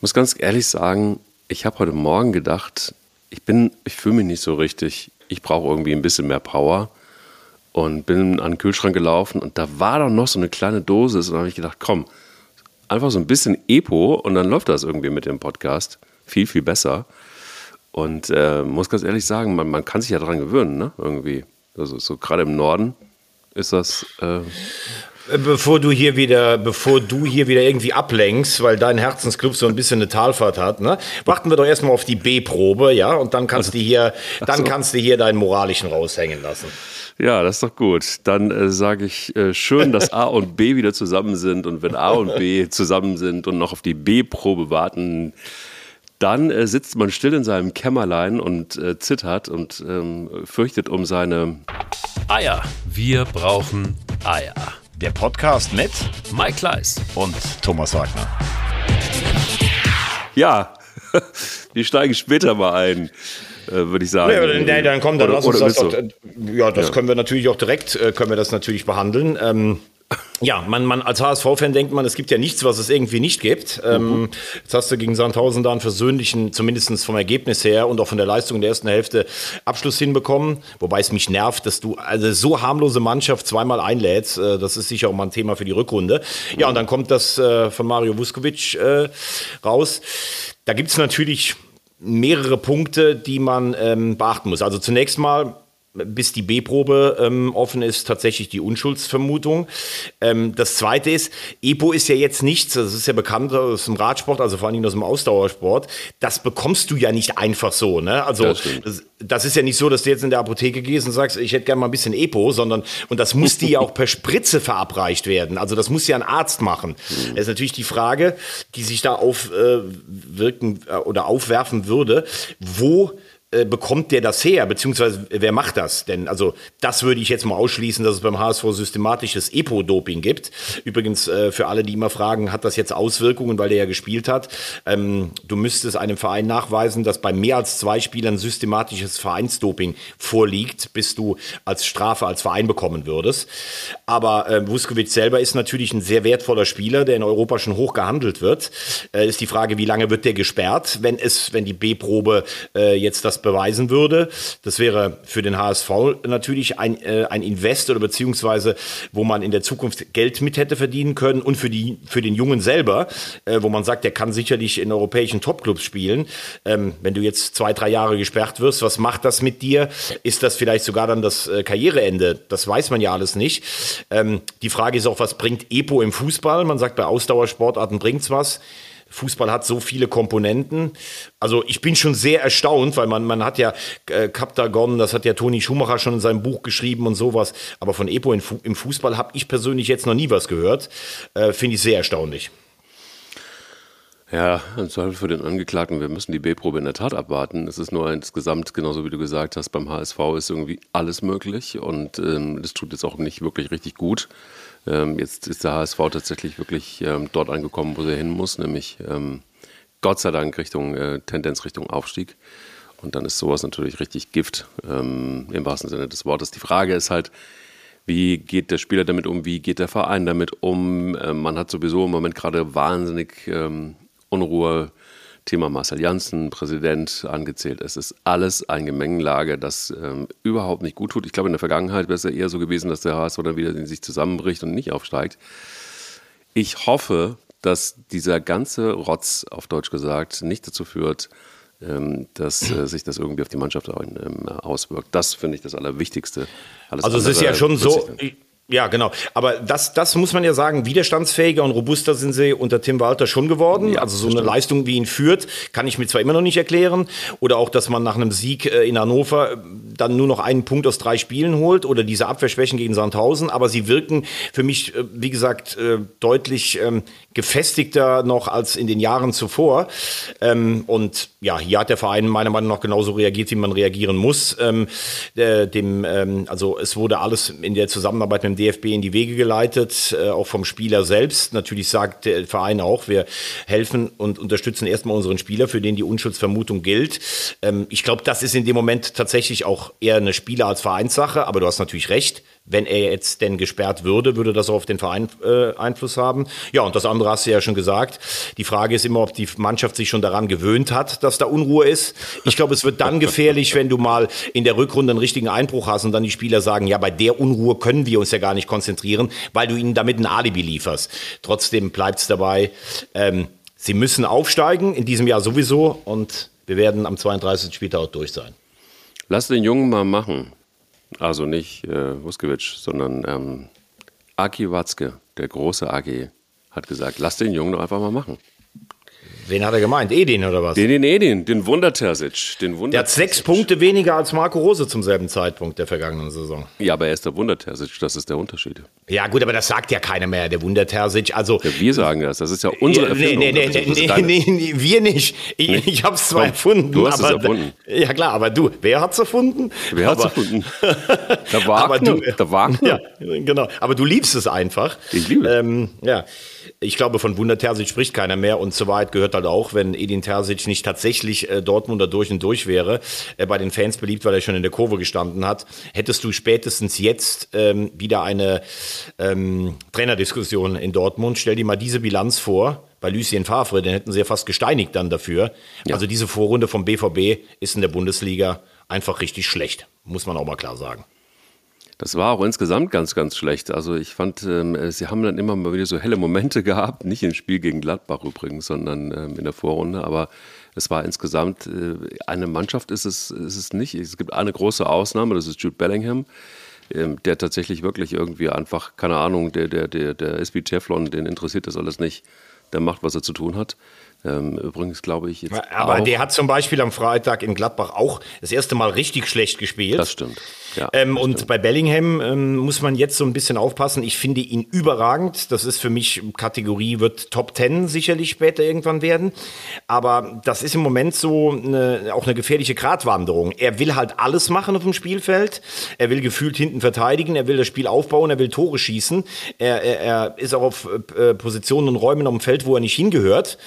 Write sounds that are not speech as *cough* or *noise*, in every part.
muss ganz ehrlich sagen, ich habe heute Morgen gedacht, ich bin, ich fühle mich nicht so richtig. Ich brauche irgendwie ein bisschen mehr Power und bin an den Kühlschrank gelaufen und da war doch noch so eine kleine Dosis und da habe ich gedacht, komm, einfach so ein bisschen Epo und dann läuft das irgendwie mit dem Podcast viel, viel besser. Und äh, muss ganz ehrlich sagen, man, man kann sich ja daran gewöhnen, ne? Irgendwie. Also so gerade im Norden ist das. Äh Bevor du hier wieder, bevor du hier wieder irgendwie ablenkst, weil dein Herzensclub so ein bisschen eine Talfahrt hat, ne? Warten wir doch erstmal auf die B-Probe, ja? Und dann kannst also, du hier, dann so. kannst du hier deinen moralischen raushängen lassen. Ja, das ist doch gut. Dann äh, sage ich äh, schön, dass A und B wieder zusammen sind. Und wenn A und B zusammen sind und noch auf die B-Probe warten, dann äh, sitzt man still in seinem Kämmerlein und äh, zittert und ähm, fürchtet um seine Eier. Wir brauchen Eier. Der Podcast mit Mike Kleiss und Thomas Wagner. Ja, *laughs* wir steigen später mal ein würde ich sagen. Nee, nee, dann komm, dann oder, lass uns das doch, Ja, das ja. können wir natürlich auch direkt, äh, können wir das natürlich behandeln. Ähm, ja, man, man als HSV-Fan denkt man, es gibt ja nichts, was es irgendwie nicht gibt. Ähm, mhm. jetzt hast du gegen Sandhausen da einen versöhnlichen, zumindest vom Ergebnis her und auch von der Leistung der ersten Hälfte, Abschluss hinbekommen. Wobei es mich nervt, dass du also so harmlose Mannschaft zweimal einlädst. Äh, das ist sicher auch mal ein Thema für die Rückrunde. Ja, und dann kommt das äh, von Mario Vuskovic äh, raus. Da gibt es natürlich mehrere Punkte, die man ähm, beachten muss. Also zunächst mal bis die B-Probe ähm, offen ist, tatsächlich die Unschuldsvermutung. Ähm, das Zweite ist, EPO ist ja jetzt nichts, das ist ja bekannt aus dem Radsport, also vor allem aus dem Ausdauersport. Das bekommst du ja nicht einfach so. Ne? Also das, das, das, ist ja nicht so, dass du jetzt in der Apotheke gehst und sagst, ich hätte gerne mal ein bisschen EPO, sondern und das muss dir ja auch per Spritze verabreicht werden. Also das muss ja ein Arzt machen. Mhm. Das ist natürlich die Frage, die sich da aufwirken äh, äh, oder aufwerfen würde, wo äh, bekommt der das her, beziehungsweise wer macht das? Denn also das würde ich jetzt mal ausschließen, dass es beim HSV systematisches Epo-Doping gibt. Übrigens äh, für alle, die immer fragen, hat das jetzt Auswirkungen, weil der ja gespielt hat? Ähm, du müsstest einem Verein nachweisen, dass bei mehr als zwei Spielern systematisches Vereinsdoping vorliegt, bis du als Strafe als Verein bekommen würdest. Aber äh, Vuskovic selber ist natürlich ein sehr wertvoller Spieler, der in Europa schon hoch gehandelt wird. Äh, ist die Frage, wie lange wird der gesperrt, wenn es, wenn die B-Probe äh, jetzt das beweisen würde. Das wäre für den HSV natürlich ein, äh, ein Invest oder beziehungsweise, wo man in der Zukunft Geld mit hätte verdienen können und für, die, für den Jungen selber, äh, wo man sagt, der kann sicherlich in europäischen Topclubs spielen. Ähm, wenn du jetzt zwei, drei Jahre gesperrt wirst, was macht das mit dir? Ist das vielleicht sogar dann das äh, Karriereende? Das weiß man ja alles nicht. Ähm, die Frage ist auch, was bringt EPO im Fußball? Man sagt, bei Ausdauersportarten bringt's was. Fußball hat so viele Komponenten. Also ich bin schon sehr erstaunt, weil man, man hat ja äh, das hat ja Toni Schumacher schon in seinem Buch geschrieben und sowas. Aber von Epo im Fußball habe ich persönlich jetzt noch nie was gehört. Äh, Finde ich sehr erstaunlich. Ja, im Zweifel für den Angeklagten, wir müssen die B-Probe in der Tat abwarten. Es ist nur insgesamt, genauso wie du gesagt hast, beim HSV ist irgendwie alles möglich und ähm, das tut jetzt auch nicht wirklich richtig gut. Ähm, jetzt ist der HSV tatsächlich wirklich ähm, dort angekommen, wo er hin muss, nämlich ähm, Gott sei Dank Richtung äh, Tendenz Richtung Aufstieg. Und dann ist sowas natürlich richtig Gift im wahrsten Sinne des Wortes. Die Frage ist halt, wie geht der Spieler damit um? Wie geht der Verein damit um? Man hat sowieso im Moment gerade wahnsinnig Unruhe Thema Marcel Janssen, Präsident, angezählt. Es ist alles eine Gemengenlage, das ähm, überhaupt nicht gut tut. Ich glaube, in der Vergangenheit wäre es ja eher so gewesen, dass der HSV dann wieder in sich zusammenbricht und nicht aufsteigt. Ich hoffe, dass dieser ganze Rotz, auf Deutsch gesagt, nicht dazu führt, ähm, dass äh, sich das irgendwie auf die Mannschaft ähm, auswirkt. Das finde ich das Allerwichtigste. Alles also es ist ja schon so, ja, genau. Aber das, das muss man ja sagen, widerstandsfähiger und robuster sind sie unter Tim Walter schon geworden. Ja, also so eine Leistung wie ihn führt, kann ich mir zwar immer noch nicht erklären. Oder auch, dass man nach einem Sieg äh, in Hannover äh, dann nur noch einen Punkt aus drei Spielen holt oder diese Abwehrschwächen gegen Sandhausen. Aber sie wirken für mich, äh, wie gesagt, deutlich ähm, gefestigter noch als in den Jahren zuvor. Ähm, und ja, hier hat der Verein meiner Meinung nach genauso reagiert, wie man reagieren muss. Ähm, äh, dem, also es wurde alles in der Zusammenarbeit mit dem DFB in die Wege geleitet, äh, auch vom Spieler selbst. Natürlich sagt der Verein auch, wir helfen und unterstützen erstmal unseren Spieler, für den die Unschuldsvermutung gilt. Ähm, ich glaube, das ist in dem Moment tatsächlich auch eher eine Spieler- als Vereinssache, aber du hast natürlich recht wenn er jetzt denn gesperrt würde, würde das auch auf den Verein äh, Einfluss haben. Ja, und das andere hast du ja schon gesagt. Die Frage ist immer, ob die Mannschaft sich schon daran gewöhnt hat, dass da Unruhe ist. Ich glaube, es wird dann *laughs* gefährlich, wenn du mal in der Rückrunde einen richtigen Einbruch hast und dann die Spieler sagen, ja, bei der Unruhe können wir uns ja gar nicht konzentrieren, weil du ihnen damit ein Alibi lieferst. Trotzdem bleibt es dabei, ähm, sie müssen aufsteigen, in diesem Jahr sowieso und wir werden am 32. Spieltag auch durch sein. Lass den Jungen mal machen. Also nicht äh, Vuskovic, sondern ähm, Aki Watzke, der große AG, hat gesagt, lass den Jungen doch einfach mal machen. Wen hat er gemeint? Edin oder was? Den, den Edin, den Wundertersic. Den Wunder der hat sechs Punkte weniger als Marco Rose zum selben Zeitpunkt der vergangenen Saison. Ja, aber er ist der Wundertersic, das ist der Unterschied. Ja, gut, aber das sagt ja keiner mehr, der Wundertersic. Also, ja, wir sagen das, das ist ja unsere Erfindung. Nee, nee, nee, nee, nee, nee, wir nicht. Ich, nee? ich habe es zwar erfunden. Du hast aber, es erfunden. Ja, klar, aber du, wer hat es erfunden? Wer hat es erfunden? *laughs* der Wagner. Du, der Wagner. Ja, genau. Aber du liebst es einfach. Ich liebe es. Ähm, ja ich glaube, von Wunder Terzic spricht keiner mehr und so weit gehört halt auch, wenn Edin Terzic nicht tatsächlich äh, Dortmunder durch und durch wäre, äh, bei den Fans beliebt, weil er schon in der Kurve gestanden hat, hättest du spätestens jetzt ähm, wieder eine ähm, Trainerdiskussion in Dortmund. Stell dir mal diese Bilanz vor, bei Lucien Favre, den hätten sie ja fast gesteinigt dann dafür. Ja. Also diese Vorrunde vom BVB ist in der Bundesliga einfach richtig schlecht, muss man auch mal klar sagen. Das war auch insgesamt ganz, ganz schlecht. Also ich fand, ähm, sie haben dann immer mal wieder so helle Momente *laughs* gehabt, nicht im Spiel gegen Gladbach übrigens, sondern ähm, in der Vorrunde. Aber es war insgesamt, äh, eine Mannschaft ist es, ist es nicht. Es gibt eine große Ausnahme, das ist Jude Bellingham, ähm, der tatsächlich wirklich irgendwie einfach, keine Ahnung, der, der, der, der ist wie Teflon, den interessiert das alles nicht. Der macht, was er zu tun hat. Ähm, übrigens glaube ich jetzt. Aber auch, der hat zum Beispiel am Freitag in Gladbach auch das erste Mal richtig schlecht gespielt. Das stimmt. Ja, ähm, und stimmt. bei Bellingham ähm, muss man jetzt so ein bisschen aufpassen. Ich finde ihn überragend. Das ist für mich Kategorie, wird Top 10 sicherlich später irgendwann werden. Aber das ist im Moment so eine, auch eine gefährliche Gratwanderung. Er will halt alles machen auf dem Spielfeld. Er will gefühlt hinten verteidigen. Er will das Spiel aufbauen. Er will Tore schießen. Er, er, er ist auch auf äh, Positionen und Räumen auf dem Feld, wo er nicht hingehört.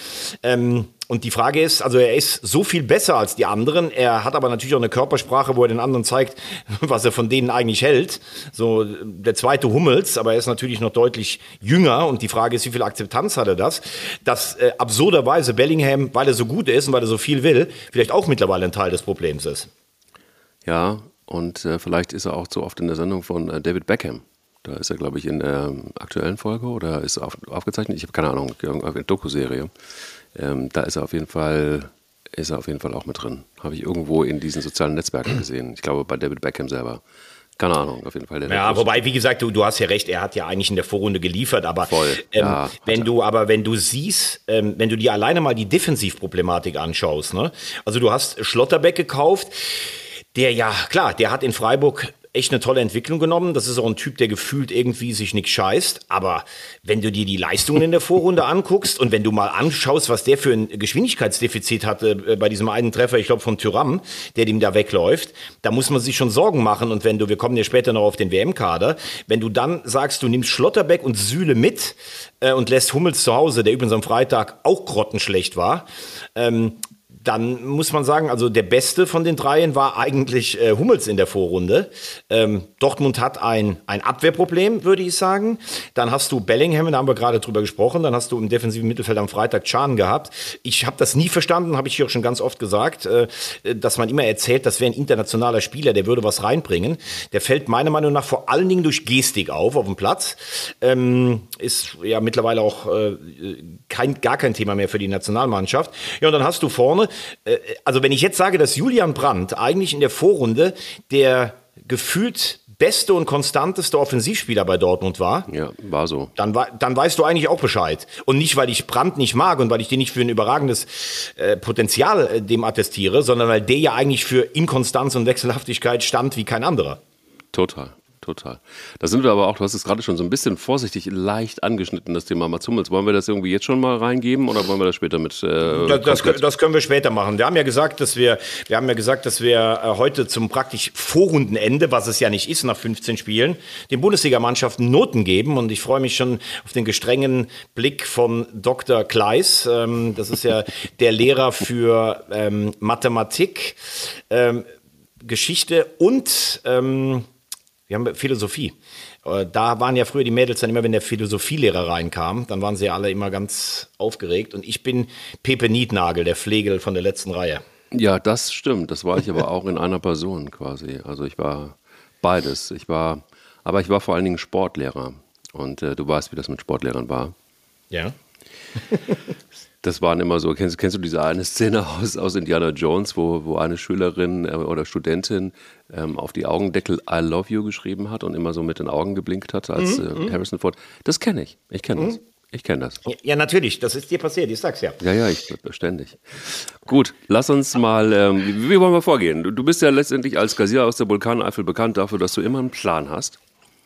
Ähm, und die Frage ist, also er ist so viel besser als die anderen. Er hat aber natürlich auch eine Körpersprache, wo er den anderen zeigt, *laughs* was er von denen eigentlich hält. So der zweite Hummels, aber er ist natürlich noch deutlich jünger. Und die Frage ist, wie viel Akzeptanz hat er das? Dass äh, absurderweise Bellingham, weil er so gut ist und weil er so viel will, vielleicht auch mittlerweile ein Teil des Problems ist. Ja, und äh, vielleicht ist er auch zu oft in der Sendung von äh, David Beckham. Da ist er, glaube ich, in der aktuellen Folge oder ist auf, aufgezeichnet. Ich habe keine Ahnung, eine Doku-Serie. Ähm, da ist er auf jeden Fall, ist er auf jeden Fall auch mit drin. Habe ich irgendwo in diesen sozialen Netzwerken gesehen. Ich glaube bei David Beckham selber. Keine Ahnung, auf jeden Fall. ja, wobei, wie gesagt, du, du hast ja recht, er hat ja eigentlich in der Vorrunde geliefert, aber Voll, ähm, ja, wenn du, aber wenn du siehst, ähm, wenn du dir alleine mal die Defensivproblematik anschaust, ne? Also du hast Schlotterbeck gekauft, der ja, klar, der hat in Freiburg echt eine tolle Entwicklung genommen. Das ist auch ein Typ, der gefühlt irgendwie sich nicht scheißt. Aber wenn du dir die Leistungen in der Vorrunde anguckst und wenn du mal anschaust, was der für ein Geschwindigkeitsdefizit hatte äh, bei diesem einen Treffer, ich glaube von Tyram, der dem da wegläuft, da muss man sich schon Sorgen machen. Und wenn du, wir kommen ja später noch auf den WM-Kader, wenn du dann sagst, du nimmst Schlotterbeck und Sühle mit äh, und lässt Hummels zu Hause, der übrigens am Freitag auch grottenschlecht war, ähm, dann muss man sagen, also der Beste von den dreien war eigentlich äh, Hummels in der Vorrunde. Ähm, Dortmund hat ein, ein Abwehrproblem, würde ich sagen. Dann hast du Bellingham, da haben wir gerade drüber gesprochen. Dann hast du im defensiven Mittelfeld am Freitag Chan gehabt. Ich habe das nie verstanden, habe ich hier auch schon ganz oft gesagt, äh, dass man immer erzählt, das wäre ein internationaler Spieler, der würde was reinbringen. Der fällt meiner Meinung nach vor allen Dingen durch Gestik auf auf dem Platz. Ähm, ist ja mittlerweile auch äh, kein, gar kein Thema mehr für die Nationalmannschaft. Ja, und dann hast du vorne äh, also wenn ich jetzt sage, dass Julian Brandt eigentlich in der Vorrunde der gefühlt beste und konstanteste Offensivspieler bei Dortmund war. Ja, war so. Dann, dann weißt du eigentlich auch Bescheid. Und nicht, weil ich Brandt nicht mag und weil ich den nicht für ein überragendes äh, Potenzial äh, dem attestiere, sondern weil der ja eigentlich für Inkonstanz und Wechselhaftigkeit stand wie kein anderer. Total total. Da sind wir aber auch, du hast es gerade schon so ein bisschen vorsichtig leicht angeschnitten, das Thema Mats Hummels. Wollen wir das irgendwie jetzt schon mal reingeben oder wollen wir das später mit? Äh, das, das, das, können wir später machen. Wir haben ja gesagt, dass wir, wir haben ja gesagt, dass wir äh, heute zum praktisch Vorrundenende, was es ja nicht ist nach 15 Spielen, den Bundesligamannschaften Noten geben und ich freue mich schon auf den gestrengen Blick von Dr. Kleis. Ähm, das ist ja *laughs* der Lehrer für ähm, Mathematik. Ähm, Geschichte und ähm, Wir haben Philosophie. Äh, da waren ja früher die Mädels dann immer, wenn der Philosophielehrer reinkam, dann waren sie alle immer ganz aufgeregt. Und ich bin Pepe Nietnagel, der Flegel von der letzten Reihe. Ja, das stimmt. Das war ich aber auch in einer Person quasi. Also ich war beides. Ich war, aber ich war vor allen Dingen Sportlehrer. Und äh, du weißt, wie das mit Sportlehrern war. Ja. *laughs* das waren immer so, kennst, kennst du diese eine Szene aus, aus Indiana Jones, wo, wo eine Schülerin äh, oder Studentin ähm, auf die Augendeckel I love you geschrieben hat und immer so mit den Augen geblinkt hat als mhm, äh, mhm. Harrison Ford? Das kenne ich. Ich kenne mhm. das. Ich kenne das. Ja, natürlich. Das ist dir passiert. Ich sag's ja. Ja, ja, ich ständig. Gut, lass uns mal. Ähm, wie, wie, wollen wir vorgehen? Du, du, bist ja letztendlich als Kassierer aus der Vulkaneifel bekannt dafür, dass du immer einen Plan hast.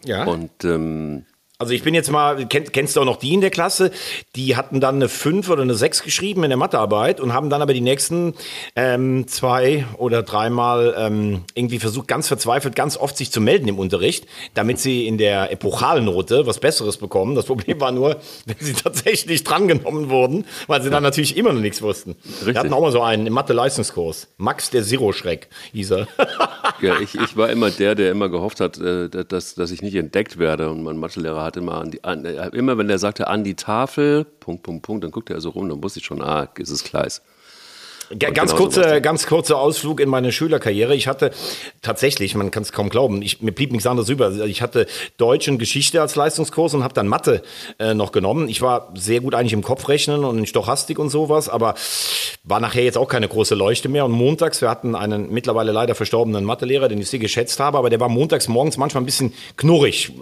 Ja. Und ähm, also ich bin jetzt mal, kenn, kennst du auch noch die in der Klasse, die hatten dann eine 5 oder eine 6 geschrieben in der Mathearbeit und haben dann aber die nächsten ähm, zwei oder dreimal ähm, irgendwie versucht, ganz verzweifelt, ganz oft sich zu melden im Unterricht, damit sie in der Epochalnote was Besseres bekommen. Das Problem war nur, wenn sie *laughs* tatsächlich drangenommen wurden, weil sie dann natürlich immer noch nichts wussten. Richtig. Wir hatten auch mal so einen im Mathe-Leistungskurs. Max der Zero-Schreck hieß er. ja, ich, ich war immer der, der immer gehofft hat, äh, dass, dass ich nicht entdeckt werde und mein Mathelehrer hat immer an die, an, äh, immer wenn er sagte an die Tafel, Punkt, Punkt, Punkt, dann guckte er so rum, dann wusste ich schon, ah, ist es Kleis. Ganz, kurze, ganz kurzer Ausflug in meine Schülerkarriere. Ich hatte tatsächlich, man kann es kaum glauben, ich, mir blieb nichts anderes über. Also ich hatte Deutsch und Geschichte als Leistungskurs und habe dann Mathe äh, noch genommen. Ich war sehr gut eigentlich im Kopfrechnen und in Stochastik und sowas, aber war nachher jetzt auch keine große Leuchte mehr. Und montags, wir hatten einen mittlerweile leider verstorbenen Mathelehrer, den ich sehr geschätzt habe, aber der war montags morgens manchmal ein bisschen knurrig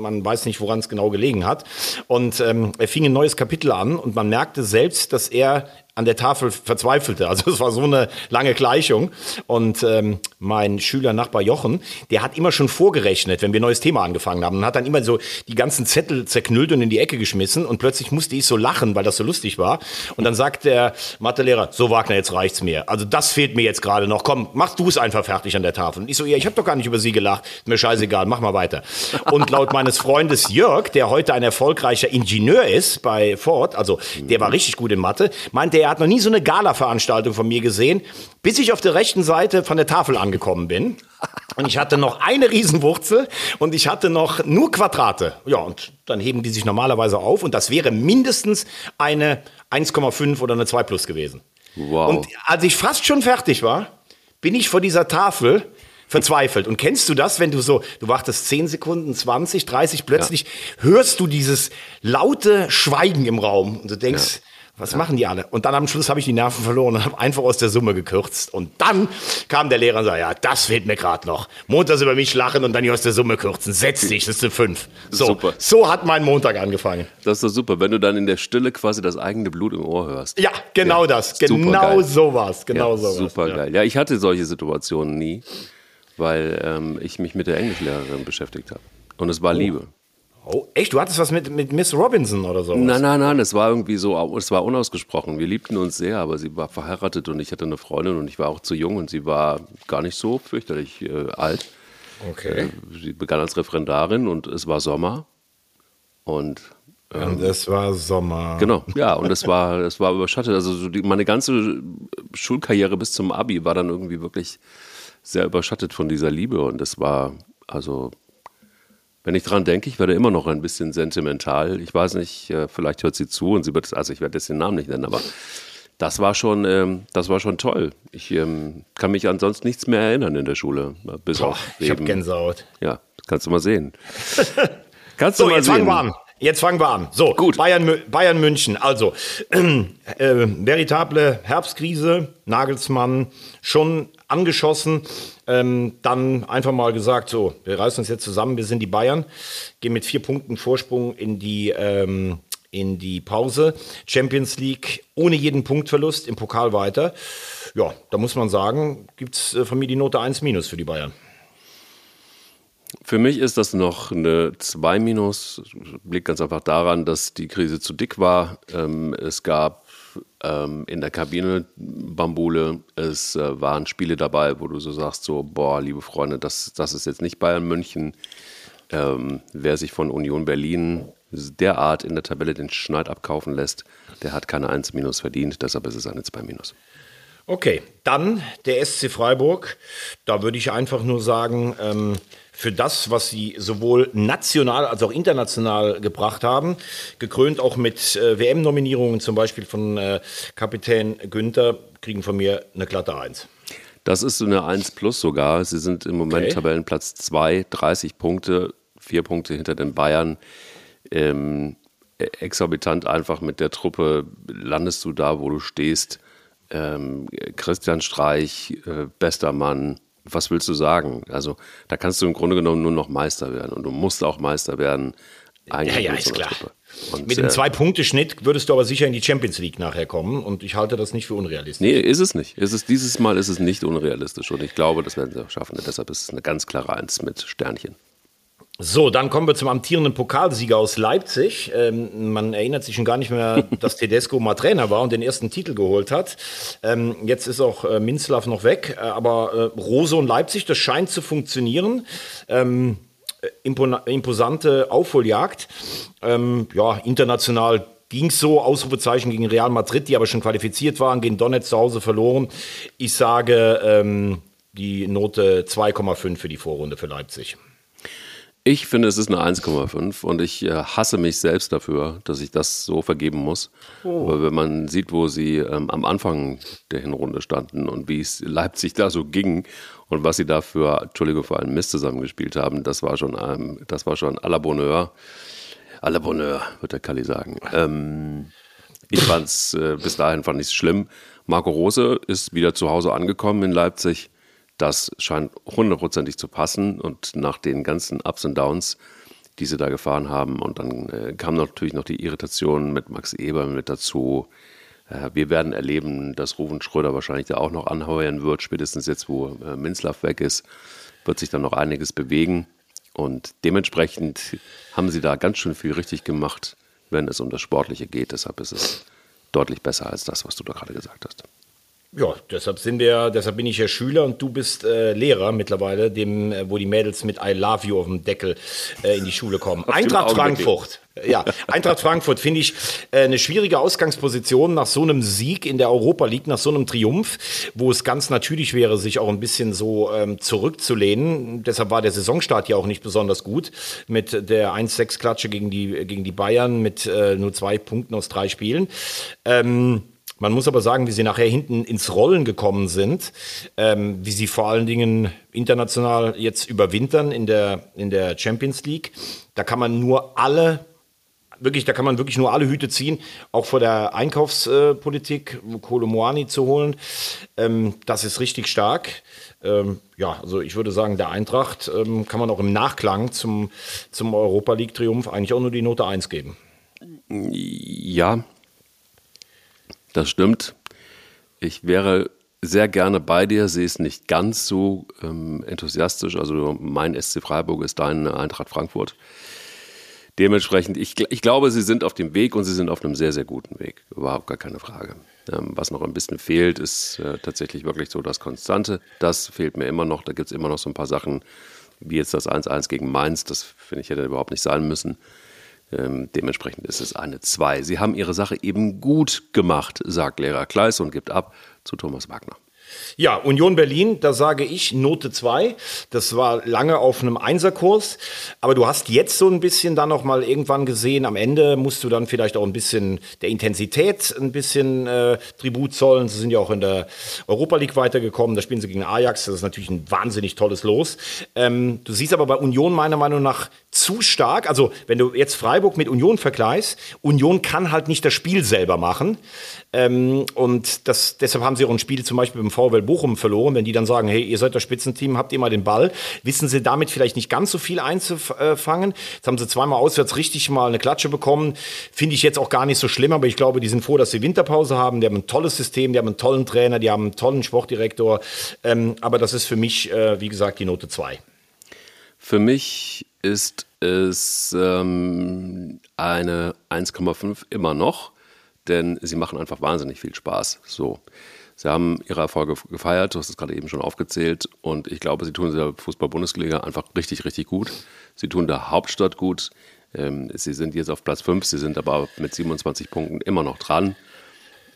man weiß nicht, woran es genau gelegen hat. Und ähm, er fing ein neues Kapitel an und man merkte selbst, dass er an der Tafel verzweifelte. Also es war so eine lange Gleichung. Und ähm, mein Schüler Nachbar Jochen, der hat immer schon vorgerechnet, wenn wir ein neues Thema angefangen haben. Und hat dann immer so die ganzen Zettel zerknüllt und in die Ecke geschmissen. Und plötzlich musste ich so lachen, weil das so lustig war. Und dann sagt der Mathelehrer, so Wagner, jetzt reicht's mir. Also das fehlt mir jetzt gerade noch. Komm, mach du es einfach fertig an der Tafel. Und ich so, ja, ich habe doch gar nicht über Sie gelacht. Mir scheißegal, mach mal weiter. Und laut meines Freundes Jörg, der heute ein erfolgreicher Ingenieur ist bei Ford, also der war richtig gut in Mathe, meinte er, hat noch nie so eine Gala-Veranstaltung von mir gesehen, bis ich auf der rechten Seite von der Tafel angekommen bin. Und ich hatte noch eine Riesenwurzel und ich hatte noch nur Quadrate. Ja, und dann heben die sich normalerweise auf und das wäre mindestens eine 1,5 oder eine 2 plus gewesen. Wow. Und als ich fast schon fertig war, bin ich vor dieser Tafel verzweifelt. Und kennst du das, wenn du so, du wartest 10 Sekunden, 20, 30, plötzlich ja. hörst du dieses laute Schweigen im Raum und du denkst, ja. Was ja. machen die alle? Und dann am Schluss habe ich die Nerven verloren und habe einfach aus der Summe gekürzt. Und dann kam der Lehrer und sagte, ja, das fehlt mir gerade noch. Montags über mich lachen und dann hier aus der Summe kürzen. Setz dich, das ist eine 5. So, super. so hat mein Montag angefangen. Das ist doch super, wenn du dann in der Stille quasi das eigene Blut im Ohr hörst. Ja, genau ja, das. Genau sowas. Genau ja, sowas. Super ja. geil. Ja, ich hatte solche Situationen nie, weil ähm, ich mich mit der Englischlehrerin beschäftigt habe. Und es war oh. Liebe. Oh, echt? Du hattest was mit, mit Miss Robinson oder so? Nein, nein, nein, es war irgendwie so, es war unausgesprochen. Wir liebten uns sehr, aber sie war verheiratet und ich hatte eine Freundin und ich war auch zu jung und sie war gar nicht so fürchterlich äh, alt. Okay. Äh, sie begann als Referendarin und es war Sommer. Und ähm, und es war Sommer. Genau, ja, und es war, es war überschattet. Also so die, meine ganze Schulkarriere bis zum Abi war dann irgendwie wirklich sehr überschattet von dieser Liebe und es war, also wenn ich dran denke, ich werde immer noch ein bisschen sentimental. Ich weiß nicht, äh, vielleicht hört sie zu und sie wird, also ich werde jetzt den Namen nicht nennen, aber das war schon, ähm, das war schon toll. Ich ähm, kann mich ansonsten nichts mehr erinnern in der Schule. Bis Boah, auf ich habe Gänsehaut. Ja, kannst du mal sehen. *laughs* kannst du so, mal jetzt sehen. fangen wir an. Jetzt fangen wir an. So, gut. Bayern, Bayern München. Also, *clears throat* äh, veritable Herbstkrise. Nagelsmann schon angeschossen. Ähm, dann einfach mal gesagt, so, wir reißen uns jetzt zusammen, wir sind die Bayern, gehen mit vier Punkten Vorsprung in die, ähm, in die Pause. Champions League ohne jeden Punktverlust im Pokal weiter. Ja, da muss man sagen, gibt es äh, von mir die Note 1 minus für die Bayern. Für mich ist das noch eine 2 minus. Liegt ganz einfach daran, dass die Krise zu dick war. Ähm, es gab ähm, in der Kabine Bambule. Es äh, waren Spiele dabei, wo du so sagst, so, boah, liebe Freunde, das, das ist jetzt nicht Bayern München. Ähm, wer sich von Union Berlin derart in der Tabelle den Schneid abkaufen lässt, der hat keine 1 minus verdient, deshalb ist es eine 2 minus. Okay, dann der SC Freiburg. Da würde ich einfach nur sagen, ähm, für das, was sie sowohl national als auch international gebracht haben. Gekrönt auch mit äh, WM-Nominierungen, zum Beispiel von äh, Kapitän Günther, kriegen von mir eine glatte Eins. Das ist so eine 1 plus sogar. Sie sind im Moment okay. Tabellenplatz 2, 30 Punkte, vier Punkte hinter den Bayern. Ähm, exorbitant einfach mit der Truppe landest du da, wo du stehst. Ähm, Christian Streich, äh, bester Mann, was willst du sagen? Also da kannst du im Grunde genommen nur noch Meister werden und du musst auch Meister werden. Eigentlich ja, ja, ist klar. Und, Mit dem äh, Zwei-Punkte-Schnitt würdest du aber sicher in die Champions League nachher kommen und ich halte das nicht für unrealistisch. Nee, ist es nicht. Ist es, dieses Mal ist es nicht unrealistisch und ich glaube, das werden sie auch schaffen. Deshalb ist es eine ganz klare Eins mit Sternchen. So, dann kommen wir zum amtierenden Pokalsieger aus Leipzig. Ähm, man erinnert sich schon gar nicht mehr, *laughs* dass Tedesco mal Trainer war und den ersten Titel geholt hat. Ähm, jetzt ist auch äh, Minzlaff noch weg, äh, aber äh, Rose und Leipzig, das scheint zu funktionieren. Ähm, imposante Aufholjagd. Ähm, ja, international ging es so, Ausrufezeichen gegen Real Madrid, die aber schon qualifiziert waren, gegen Donetsk zu Hause verloren. Ich sage ähm, die Note 2,5 für die Vorrunde für Leipzig. Ich finde, es ist eine 1,5 und ich äh, hasse mich selbst dafür, dass ich das so vergeben muss. Oh. Aber wenn man sieht, wo sie ähm, am Anfang der Hinrunde standen und wie es Leipzig da so ging und was sie da für, Entschuldigung, für einen Mist zusammengespielt haben, das war schon, ähm, das war schon à la Bonheur. À la Bonheur, wird der Kalli sagen. Ähm, ich fand es, äh, bis dahin fand ich es schlimm. Marco Rose ist wieder zu Hause angekommen in Leipzig das scheint hundertprozentig zu passen und nach den ganzen Ups und Downs, die sie da gefahren haben und dann äh, kam natürlich noch die Irritation mit Max Eber mit dazu. Äh, wir werden erleben, dass Ruven Schröder wahrscheinlich da auch noch anheuern wird, spätestens jetzt, wo äh, Minzlaff weg ist, wird sich dann noch einiges bewegen und dementsprechend haben sie da ganz schön viel richtig gemacht, wenn es um das Sportliche geht. Deshalb ist es deutlich besser als das, was du da gerade gesagt hast. Ja, deshalb sind wir, deshalb bin ich ja Schüler und du bist äh, Lehrer mittlerweile, dem, äh, wo die Mädels mit I Love You auf dem Deckel äh, in die Schule kommen. Eintracht Frankfurt. Ja, Eintracht Frankfurt finde ich äh, eine schwierige Ausgangsposition nach so einem Sieg in der Europa League, nach so einem Triumph, wo es ganz natürlich wäre, sich auch ein bisschen so ähm, zurückzulehnen. Deshalb war der Saisonstart ja auch nicht besonders gut mit der 1-6-Klatsche gegen die, gegen die Bayern mit äh, nur zwei Punkten aus drei Spielen. Ähm, man muss aber sagen, wie sie nachher hinten ins Rollen gekommen sind, ähm, wie sie vor allen Dingen international jetzt überwintern in der, in der Champions League. Da kann man nur alle wirklich, da kann man wirklich nur alle Hüte ziehen, auch vor der Einkaufspolitik, äh, Kolomoani zu holen. Ähm, das ist richtig stark. Ähm, ja, also ich würde sagen, der Eintracht ähm, kann man auch im Nachklang zum, zum Europa League-Triumph eigentlich auch nur die Note 1 geben. Ja, das stimmt. Ich wäre sehr gerne bei dir, sehe es nicht ganz so ähm, enthusiastisch. Also mein SC Freiburg ist dein Eintracht Frankfurt. Dementsprechend, ich, ich glaube, sie sind auf dem Weg und sie sind auf einem sehr, sehr guten Weg. Überhaupt gar keine Frage. Ähm, was noch ein bisschen fehlt, ist äh, tatsächlich wirklich so das Konstante. Das fehlt mir immer noch. Da gibt es immer noch so ein paar Sachen, wie jetzt das 1-1 gegen Mainz. Das finde ich hätte überhaupt nicht sein müssen. Ähm, dementsprechend ist es eine 2. Sie haben ihre Sache eben gut gemacht, sagt Lehrer Kleis und gibt ab zu Thomas Wagner. Ja, Union Berlin, da sage ich Note 2. Das war lange auf einem Einserkurs. Aber du hast jetzt so ein bisschen dann noch mal irgendwann gesehen, am Ende musst du dann vielleicht auch ein bisschen der Intensität ein bisschen äh, Tribut zollen. Sie sind ja auch in der Europa League weitergekommen. Da spielen sie gegen Ajax. Das ist natürlich ein wahnsinnig tolles Los. Ähm, du siehst aber bei Union meiner Meinung nach zu stark. Also, wenn du jetzt Freiburg mit Union vergleichst, Union kann halt nicht das Spiel selber machen. Ähm, und das, deshalb haben sie auch ein Spiel zum Beispiel beim VfL Bochum verloren. Wenn die dann sagen, hey, ihr seid das Spitzenteam, habt ihr mal den Ball, wissen sie damit vielleicht nicht ganz so viel einzufangen. Jetzt haben sie zweimal auswärts richtig mal eine Klatsche bekommen. Finde ich jetzt auch gar nicht so schlimm, aber ich glaube, die sind froh, dass sie Winterpause haben. Die haben ein tolles System, die haben einen tollen Trainer, die haben einen tollen Sportdirektor. Ähm, aber das ist für mich, äh, wie gesagt, die Note 2. Für mich ist es ähm, eine 1,5 immer noch denn sie machen einfach wahnsinnig viel Spaß. So. Sie haben ihre Erfolge gefeiert, du hast es gerade eben schon aufgezählt und ich glaube, sie tun der Fußball-Bundesliga einfach richtig, richtig gut. Sie tun der Hauptstadt gut. Ähm, sie sind jetzt auf Platz 5, sie sind aber mit 27 Punkten immer noch dran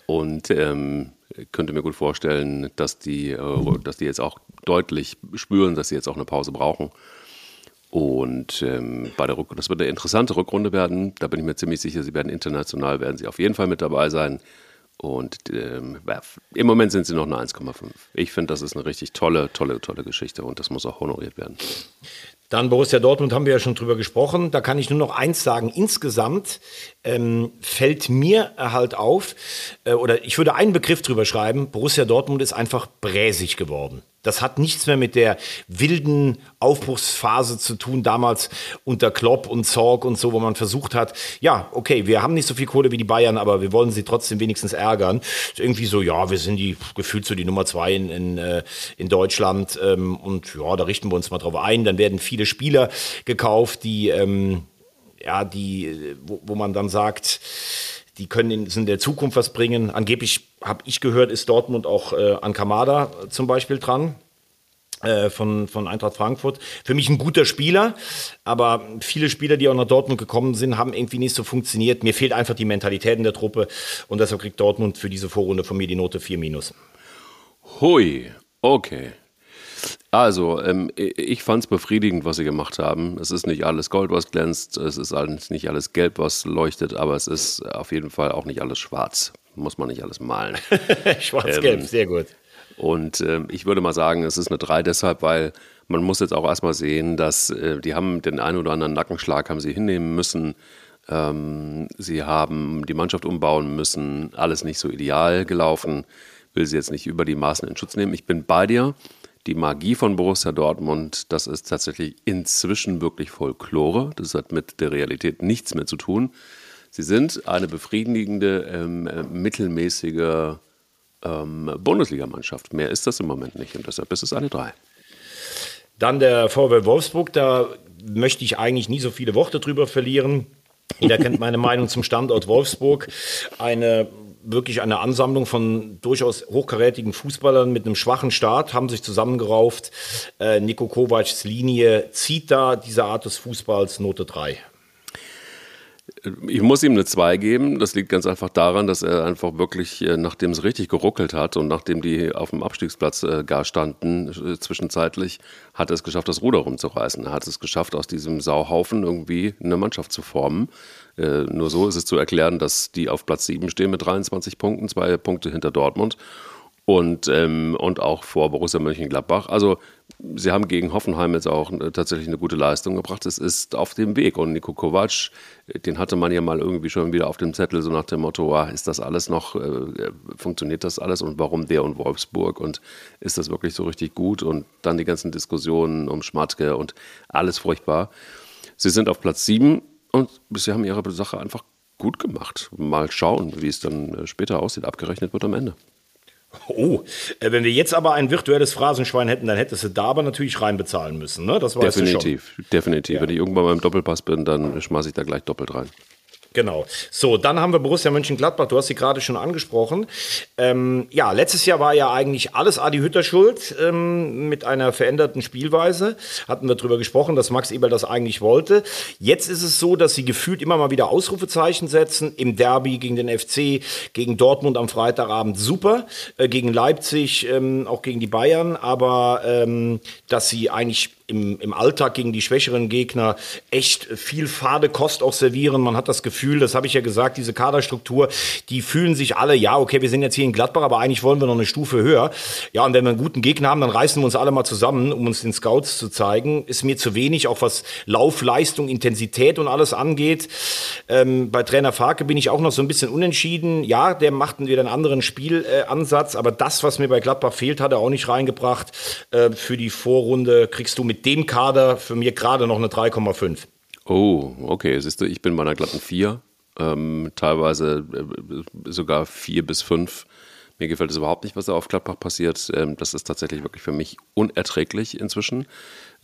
und ähm, könnte mir gut vorstellen, dass die, äh, dass die jetzt auch deutlich spüren, dass sie jetzt auch eine Pause brauchen. Und ähm, bei der Rückrunde, das wird eine interessante Rückrunde werden. Da bin ich mir ziemlich sicher, sie werden international, werden sie auf jeden Fall mit dabei sein. Und ähm, im Moment sind sie noch eine 1,5. Ich finde, das ist eine richtig tolle, tolle, tolle Geschichte und das muss auch honoriert werden. Dann Borussia Dortmund haben wir ja schon drüber gesprochen. Da kann ich nur noch eins sagen. Insgesamt ähm, fällt mir halt auf, äh, oder ich würde einen Begriff drüber schreiben, Borussia Dortmund ist einfach bräsig geworden. Das hat nichts mehr mit der wilden Aufbruchsphase zu tun, damals unter Klopp und Zorg und so, wo man versucht hat, ja, okay, wir haben nicht so viel Kohle wie die Bayern, aber wir wollen sie trotzdem wenigstens ärgern. Irgendwie so, ja, wir sind die gefühlt so die Nummer zwei in, in, äh, in Deutschland ähm, und ja, da richten wir uns mal drauf ein. Dann werden viele Spieler gekauft, die, ähm, ja, die, wo, wo man dann sagt, die können in, in der Zukunft was bringen. Angeblich habe ich gehört, ist Dortmund auch äh, an Kamada zum Beispiel dran äh, von, von Eintracht Frankfurt. Für mich ein guter Spieler, aber viele Spieler, die auch nach Dortmund gekommen sind, haben irgendwie nicht so funktioniert. Mir fehlt einfach die Mentalität in der Truppe und deshalb kriegt Dortmund für diese Vorrunde von mir die Note 4 minus. Hui, okay. Also, ähm, ich fand es befriedigend, was sie gemacht haben. Es ist nicht alles Gold, was glänzt, es ist nicht alles Gelb, was leuchtet, aber es ist auf jeden Fall auch nicht alles schwarz. Muss man nicht alles malen. *laughs* Schwarz-Gelb, ähm, sehr gut. Und ähm, ich würde mal sagen, es ist eine 3 deshalb, weil man muss jetzt auch erstmal sehen, dass äh, die haben den einen oder anderen Nackenschlag haben sie hinnehmen müssen. Ähm, sie haben die Mannschaft umbauen müssen. Alles nicht so ideal gelaufen. Will sie jetzt nicht über die Maßen in Schutz nehmen. Ich bin bei dir die Magie von Borussia Dortmund, das ist tatsächlich inzwischen wirklich Folklore. Das hat mit der Realität nichts mehr zu tun. Sie sind eine befriedigende, ähm, äh, mittelmäßige ähm, Bundesligamannschaft. Mehr ist das im Moment nicht und deshalb ist es eine 3. Dann der VW Wolfsburg, da möchte ich eigentlich nie so viele Worte drüber verlieren. Jeder kennt meine Meinung zum Standort Wolfsburg. Eine wirklich eine Ansammlung von durchaus hochkarätigen Fußballern mit einem schwachen Start, haben sich zusammengerauft. Äh, Nico Kovacs Linie zieht da diese Art des Fußballs Note 3. Ich muss ihm eine 2 geben. Das liegt ganz einfach daran, dass er einfach wirklich, äh, nachdem es richtig geruckelt hat und nachdem die auf dem Abstiegsplatz äh, gar standen, äh, zwischenzeitlich, hat er es geschafft, das Ruder rumzureißen. Er hat es geschafft, aus diesem Sauhaufen irgendwie eine Mannschaft zu formen. Äh, nur so ist es zu erklären, dass die auf Platz 7 stehen mit 23 Punkten, zwei Punkte hinter Dortmund und, ähm, und auch vor Borussia Mönchengladbach. Also sie haben gegen Hoffenheim jetzt auch äh, tatsächlich eine gute Leistung gebracht. Es ist auf dem Weg. Und Nico Kovac, äh, den hatte man ja mal irgendwie schon wieder auf dem Zettel, so nach dem Motto, ah, ist das alles noch, äh, funktioniert das alles und warum der und Wolfsburg und ist das wirklich so richtig gut? Und dann die ganzen Diskussionen um Schmatke und alles furchtbar. Sie sind auf Platz 7 und sie haben ihre Sache einfach gut gemacht. Mal schauen, wie es dann äh, später aussieht. Abgerechnet wird am Ende. Oh, äh, wenn wir jetzt aber ein virtuelles Phrasenschwein hätten, dann hättest du da aber natürlich reinbezahlen müssen. Ne? Das weißt definitiv, definitiv. Ja. Wenn ich irgendwann mal im Doppelpass bin, dann schmeiße ich da gleich doppelt rein. Genau. So, dann haben wir Borussia Mönchengladbach. Du hast sie gerade schon angesprochen. Ähm, ja, letztes Jahr war ja eigentlich alles Adi Hütter schuld ähm, mit einer veränderten Spielweise. Hatten wir darüber gesprochen, dass Max Eberl das eigentlich wollte. Jetzt ist es so, dass sie gefühlt immer mal wieder Ausrufezeichen setzen. Im Derby gegen den FC, gegen Dortmund am Freitagabend super, äh, gegen Leipzig, ähm, auch gegen die Bayern. Aber ähm, dass sie eigentlich im, im Alltag gegen die schwächeren Gegner echt viel fade Kost auch servieren. Man hat das Gefühl, das habe ich ja gesagt, diese Kaderstruktur, die fühlen sich alle, ja, okay, wir sind jetzt hier in Gladbach, aber eigentlich wollen wir noch eine Stufe höher. Ja, und wenn wir einen guten Gegner haben, dann reißen wir uns alle mal zusammen, um uns den Scouts zu zeigen. Ist mir zu wenig, auch was Laufleistung, Intensität und alles angeht. Ähm, bei Trainer Farke bin ich auch noch so ein bisschen unentschieden. Ja, der macht wieder einen anderen Spielansatz, aber das, was mir bei Gladbach fehlt, hat er auch nicht reingebracht. Äh, für die Vorrunde kriegst du mit mit dem Kader für mich gerade noch eine 3,5. Oh, okay. Siehst du, ich bin bei einer glatten 4. Ähm, teilweise äh, sogar 4 bis 5. Mir gefällt es überhaupt nicht, was da auf Gladbach passiert. Ähm, das ist tatsächlich wirklich für mich unerträglich inzwischen.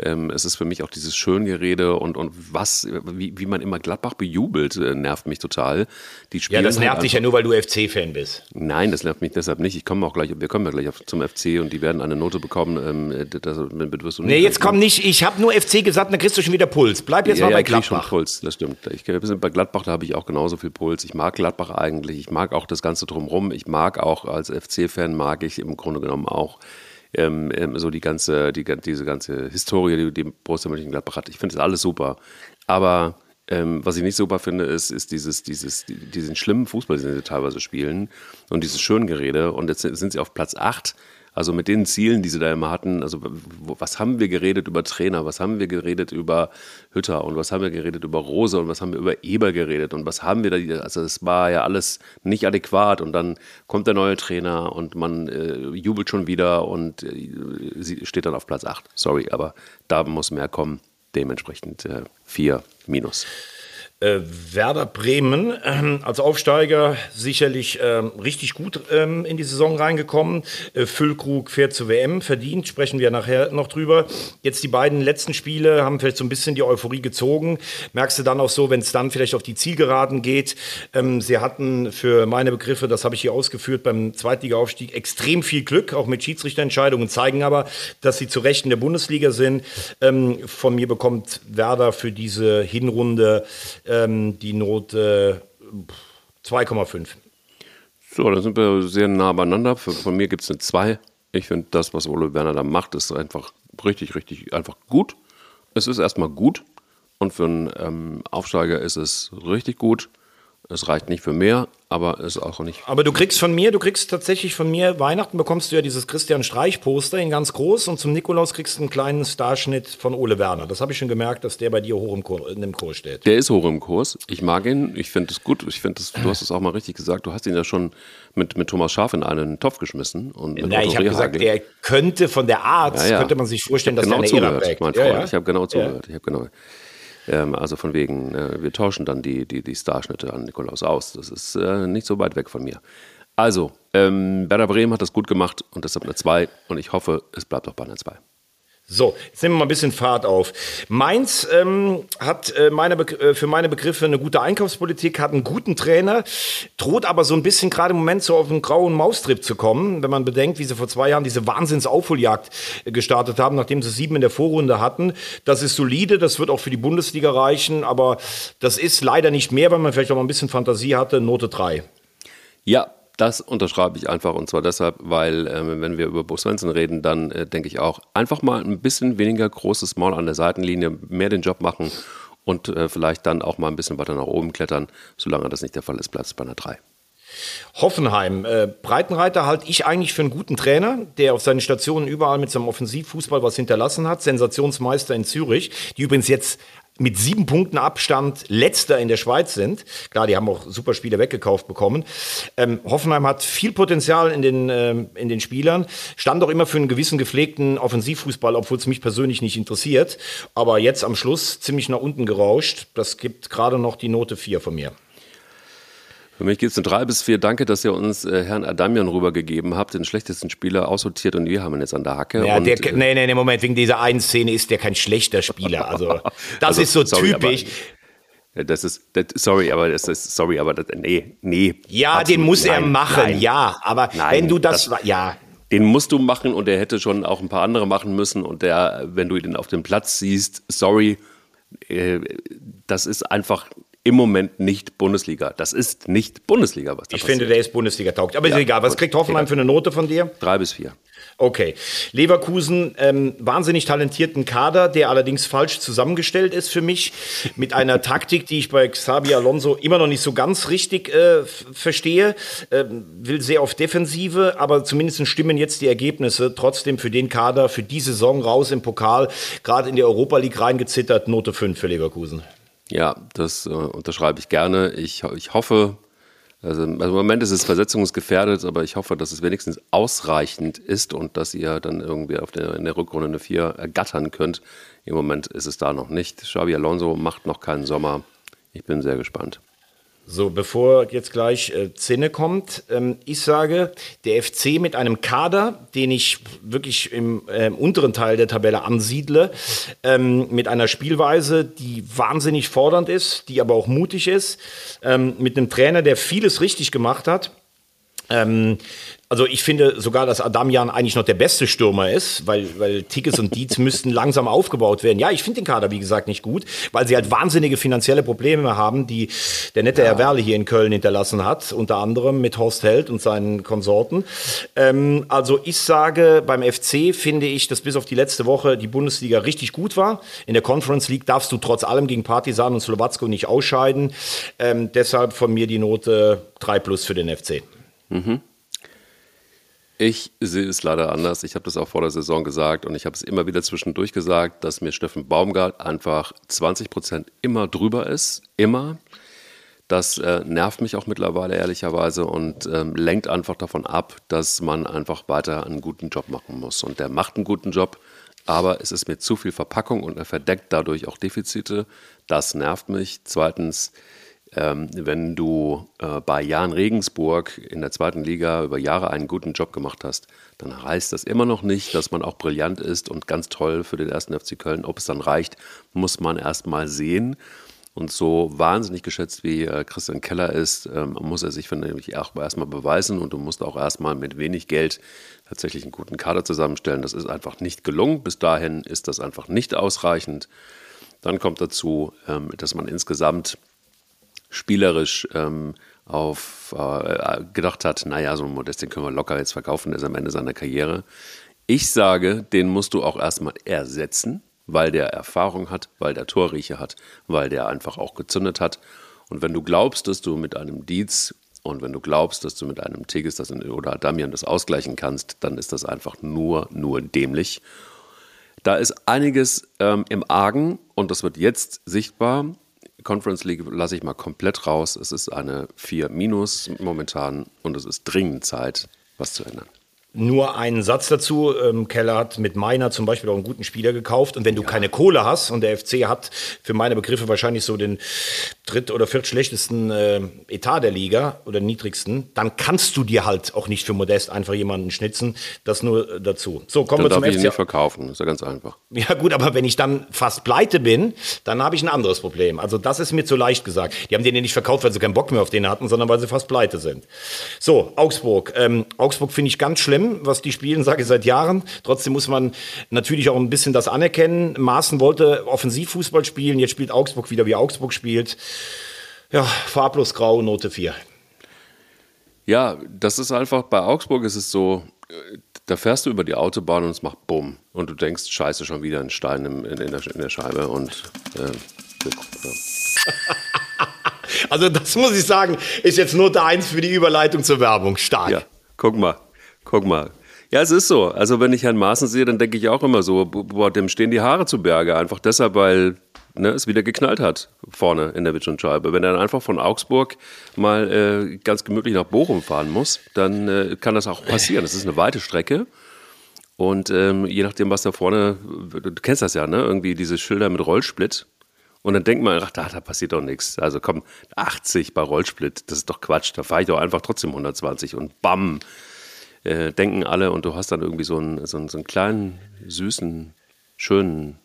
Ähm, es ist für mich auch dieses Schöngerede und, und was, wie, wie man immer Gladbach bejubelt, äh, nervt mich total. Die ja, das nervt halt dich ja nur, weil du FC-Fan bist. Nein, das nervt mich deshalb nicht. Ich komme auch gleich, wir kommen ja gleich auf, zum FC und die werden eine Note bekommen. Ähm, das, wirst du nee, jetzt komm nicht, ich habe nur FC gesagt, dann kriegst du schon wieder Puls. Bleib jetzt ja, mal bei ja, Gladbach. Schon Puls, das stimmt. Ich, wir sind bei Gladbach, da habe ich auch genauso viel Puls. Ich mag Gladbach eigentlich, ich mag auch das Ganze drumherum. Ich mag auch als FC-Fan, mag ich im Grunde genommen auch ähm, ähm, so die ganze, die, diese ganze Historie, die, die Borussia Mönchengladbach hat. Ich finde das alles super. Aber ähm, was ich nicht super finde, ist, ist dieses, dieses, diesen schlimmen Fußball, den sie teilweise spielen und dieses Schöngerede. Und jetzt sind sie auf Platz 8 also mit den Zielen, die sie da immer hatten, also was haben wir geredet über Trainer, was haben wir geredet über Hütter und was haben wir geredet über Rose und was haben wir über Eber geredet und was haben wir da, also es war ja alles nicht adäquat und dann kommt der neue Trainer und man äh, jubelt schon wieder und äh, sie steht dann auf Platz 8. Sorry, aber da muss mehr kommen. Dementsprechend äh, 4 minus. Äh, Werder Bremen äh, als Aufsteiger sicherlich äh, richtig gut ähm, in die Saison reingekommen. Äh, Füllkrug fährt zur WM, verdient, sprechen wir nachher noch drüber. Jetzt die beiden letzten Spiele haben vielleicht so ein bisschen die Euphorie gezogen. Merkst du dann auch so, wenn es dann vielleicht auf die Zielgeraden geht. Ähm, sie hatten für meine Begriffe, das habe ich hier ausgeführt, beim Zweitliga-Aufstieg extrem viel Glück, auch mit Schiedsrichterentscheidungen, zeigen aber, dass sie zu Recht in der Bundesliga sind. Ähm, von mir bekommt Werder für diese Hinrunde ähm, die Note äh, 2,5. So, dann sind wir sehr nah beieinander. Für, von mir gibt es eine 2. Ich finde, das, was Ole Werner da macht, ist einfach richtig, richtig, einfach gut. Es ist erstmal gut und für einen ähm, Aufsteiger ist es richtig gut. Es reicht nicht für mehr, aber ist auch nicht. Aber du kriegst von mir, du kriegst tatsächlich von mir, Weihnachten bekommst du ja dieses Christian Streich-Poster in ganz groß und zum Nikolaus kriegst du einen kleinen Starschnitt von Ole Werner. Das habe ich schon gemerkt, dass der bei dir hoch im, Kur, in dem Kurs steht. Der ist hoch im Kurs. Ich mag ihn. Ich finde es gut. Ich finde du hast es auch mal richtig gesagt. Du hast ihn ja schon mit, mit Thomas Schaf in einen Topf geschmissen. Und Na, ich habe gesagt, er könnte von der Art, ja, ja. könnte man sich vorstellen, dass genau er eine zugehört, mein Freund. Ja, ich habe genau zugehört. Ich habe genau. Ähm, also von wegen, äh, wir tauschen dann die, die, die Starschnitte an Nikolaus aus. Das ist äh, nicht so weit weg von mir. Also, ähm, Werder Bremen hat das gut gemacht und deshalb eine 2 und ich hoffe, es bleibt auch bei einer 2. So, jetzt nehmen wir mal ein bisschen Fahrt auf. Mainz ähm, hat äh, meine äh, für meine Begriffe eine gute Einkaufspolitik, hat einen guten Trainer, droht aber so ein bisschen gerade im Moment so auf einen grauen Maustrip zu kommen, wenn man bedenkt, wie sie vor zwei Jahren diese Wahnsinnsaufholjagd äh, gestartet haben, nachdem sie sieben in der Vorrunde hatten. Das ist solide, das wird auch für die Bundesliga reichen, aber das ist leider nicht mehr, weil man vielleicht auch mal ein bisschen Fantasie hatte. Note 3. Ja, das unterschreibe ich einfach und zwar deshalb, weil äh, wenn wir über Bo Svensson reden, dann äh, denke ich auch, einfach mal ein bisschen weniger großes Maul an der Seitenlinie, mehr den Job machen und äh, vielleicht dann auch mal ein bisschen weiter nach oben klettern. Solange das nicht der Fall ist, es bei einer 3. Hoffenheim. Äh, Breitenreiter halte ich eigentlich für einen guten Trainer, der auf seinen Stationen überall mit seinem Offensivfußball was hinterlassen hat. Sensationsmeister in Zürich, die übrigens jetzt mit sieben Punkten Abstand letzter in der Schweiz sind. Klar, die haben auch super Spiele weggekauft bekommen. Ähm, Hoffenheim hat viel Potenzial in den, ähm, in den Spielern, stand auch immer für einen gewissen gepflegten Offensivfußball, obwohl es mich persönlich nicht interessiert. Aber jetzt am Schluss ziemlich nach unten gerauscht. Das gibt gerade noch die Note 4 von mir. Für mich gibt es eine 3 bis 4. Danke, dass ihr uns äh, Herrn Adamian rübergegeben habt, den schlechtesten Spieler aussortiert und wir haben ihn jetzt an der Hacke. Ja, und, der, äh, nee, nee, nee, Moment, wegen dieser einen Szene ist der kein schlechter Spieler. Also, *laughs* das also, ist so sorry, typisch. Aber, das ist, das, sorry, aber das ist, sorry, aber das, nee, nee. Ja, den muss nein, er machen, nein, ja, aber nein, wenn du das, das ja. Den musst du machen und er hätte schon auch ein paar andere machen müssen und der, wenn du ihn auf dem Platz siehst, sorry, äh, das ist einfach im Moment nicht Bundesliga. Das ist nicht Bundesliga, was da Ich passiert. finde, der ist Bundesliga taugt. Aber ja, ist egal. Was kriegt Hoffenheim für eine Note von dir? Drei bis vier. Okay. Leverkusen, ähm, wahnsinnig talentierten Kader, der allerdings falsch zusammengestellt ist für mich. Mit einer *laughs* Taktik, die ich bei Xabi Alonso immer noch nicht so ganz richtig äh, verstehe. Ähm, will sehr auf Defensive, aber zumindest stimmen jetzt die Ergebnisse trotzdem für den Kader, für die Saison raus im Pokal, gerade in die Europa League reingezittert. Note 5 für Leverkusen. Ja, das äh, unterschreibe ich gerne. Ich, ich hoffe, also, also, im Moment ist es versetzungsgefährdet, aber ich hoffe, dass es wenigstens ausreichend ist und dass ihr dann irgendwie auf der, in der Rückrunde eine 4 ergattern könnt. Im Moment ist es da noch nicht. Xabi Alonso macht noch keinen Sommer. Ich bin sehr gespannt. So, bevor jetzt gleich äh, Zinne kommt, ähm, ich sage, der FC mit einem Kader, den ich wirklich im äh, unteren Teil der Tabelle ansiedle, ähm, mit einer Spielweise, die wahnsinnig fordernd ist, die aber auch mutig ist, ähm, mit einem Trainer, der vieles richtig gemacht hat, Ähm, also ich finde sogar, dass Adamian eigentlich noch der beste Stürmer ist, weil, weil Tickets und Dietz *laughs* müssten langsam aufgebaut werden. Ja, ich finde den Kader, wie gesagt, nicht gut, weil sie halt wahnsinnige finanzielle Probleme haben, die der nette ja. Herr Werle hier in Köln hinterlassen hat, unter anderem mit Horst Held und seinen Konsorten. Ähm, also ich sage, beim FC finde ich, dass bis auf die letzte Woche die Bundesliga richtig gut war. In der Conference League darfst du trotz allem gegen Partisan und Slowacko nicht ausscheiden. Ähm, deshalb von mir die Note 3 plus für den FC. Mhm. Ich sehe es leider anders. Ich habe das auch vor der Saison gesagt und ich habe es immer wieder zwischendurch gesagt, dass mir Steffen Baumgart einfach 20 Prozent immer drüber ist. Immer. Das äh, nervt mich auch mittlerweile ehrlicherweise und ähm, lenkt einfach davon ab, dass man einfach weiter einen guten Job machen muss. Und der macht einen guten Job, aber es ist mir zu viel Verpackung und er verdeckt dadurch auch Defizite. Das nervt mich. Zweitens, ähm, wenn du äh, bei Jan Regensburg in der zweiten Liga über Jahre einen guten Job gemacht hast, dann heißt das immer noch nicht, dass man auch brillant ist und ganz toll für den ersten FC Köln. Ob es dann reicht, muss man erst mal sehen. Und so wahnsinnig geschätzt wie äh, Christian Keller ist, ähm, muss er sich, finde ich, auch erstmal beweisen und du musst auch erstmal mit wenig Geld tatsächlich einen guten Kader zusammenstellen. Das ist einfach nicht gelungen. Bis dahin ist das einfach nicht ausreichend. Dann kommt dazu, ähm, dass man insgesamt spielerisch ähm, auf äh, gedacht hat, naja, so ein Modest, den können wir locker jetzt verkaufen, der ist am Ende seiner Karriere. Ich sage, den musst du auch erstmal ersetzen, weil der Erfahrung hat, weil der Torrieche hat, weil der einfach auch gezündet hat. Und wenn du glaubst, dass du mit einem Dietz und wenn du glaubst, dass du mit einem Tigges das oder Damian das ausgleichen kannst, dann ist das einfach nur, nur dämlich. Da ist einiges ähm, im Argen und das wird jetzt sichtbar. Conference League lasse ich mal komplett raus. Es ist eine 4 minus momentan und es ist dringend Zeit, was zu ändern. Nur einen Satz dazu. Ähm, Keller hat mit Meiner zum Beispiel auch einen guten Spieler gekauft. Und wenn du ja. keine Kohle hast, und der FC hat für meine Begriffe wahrscheinlich so den dritt- oder viertschlechtesten äh, Etat der Liga oder niedrigsten, dann kannst du dir halt auch nicht für Modest einfach jemanden schnitzen. Das nur äh, dazu. So, kommen dann wir zum darf FC. Ich nicht verkaufen, das ist ja ganz einfach. Ja gut, aber wenn ich dann fast pleite bin, dann habe ich ein anderes Problem. Also das ist mir zu leicht gesagt. Die haben den ja nicht verkauft, weil sie keinen Bock mehr auf den hatten, sondern weil sie fast pleite sind. So, Augsburg. Ähm, Augsburg finde ich ganz schlimm schlimm, was die spielen, sage ich seit Jahren. Trotzdem muss man natürlich auch ein bisschen das anerkennen. Maaßen wollte Offensivfußball spielen, jetzt spielt Augsburg wieder wie Augsburg spielt. Ja, farblos grau, Note 4. Ja, das ist einfach, bei Augsburg ist es so, äh, da fährst du über die Autobahn und es macht Bumm. Und du denkst, scheiße, schon wieder ein Stein in, in, in, der, in der, Scheibe. Und äh, ja. *laughs* Also das muss ich sagen, ist jetzt Note 1 für die Überleitung zur Werbung. Stark. Ja, guck mal. Guck mal. Ja, es ist so. Also wenn ich Herrn Maaßen sehe, dann denke ich auch immer so, boah, dem stehen die Haare zu Berge. Einfach deshalb, weil ne, es wieder geknallt hat vorne in der Wittgenscheibe. Wenn er dann einfach von Augsburg mal äh, ganz gemütlich nach Bochum fahren muss, dann äh, kann das auch passieren. Das ist eine weite Strecke. Und ähm, je nachdem, was da vorne, du kennst das ja, ne? Irgendwie diese Schilder mit Rollsplit. Und dann denkt man, ach, da, da passiert doch nichts. Also komm, 80 bei Rollsplit, das ist doch Quatsch. Da fahre ich doch einfach trotzdem 120 und bam, äh, denken alle und du hast dann irgendwie so einen, so einen, so einen kleinen, süßen, schönen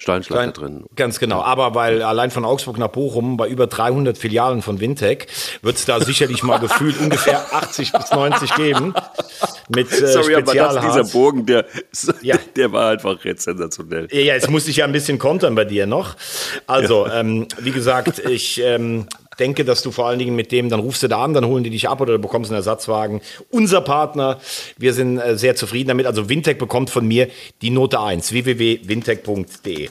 Steinschlag Klein, drin. Ganz genau. Aber weil allein von Augsburg nach Bochum bei über 300 Filialen von Wintec wird es da sicherlich mal *laughs* gefühlt ungefähr 80 bis 90 geben. Mit äh, Sorry, aber das, dieser Bogen, der, ja. *laughs* der war einfach jetzt sensationell. Ja, jetzt musste ich ja ein bisschen kontern bei dir noch. Also, ja. ähm, wie gesagt, ich ähm, denke, dass du vor allen Dingen mit dem, dann rufst du da an, dann holen die dich ab oder du bekommst einen Ersatzwagen. Unser Partner, wir sind äh, sehr zufrieden damit. Also Wintec bekommt von mir die Note 1, www.wintec.de.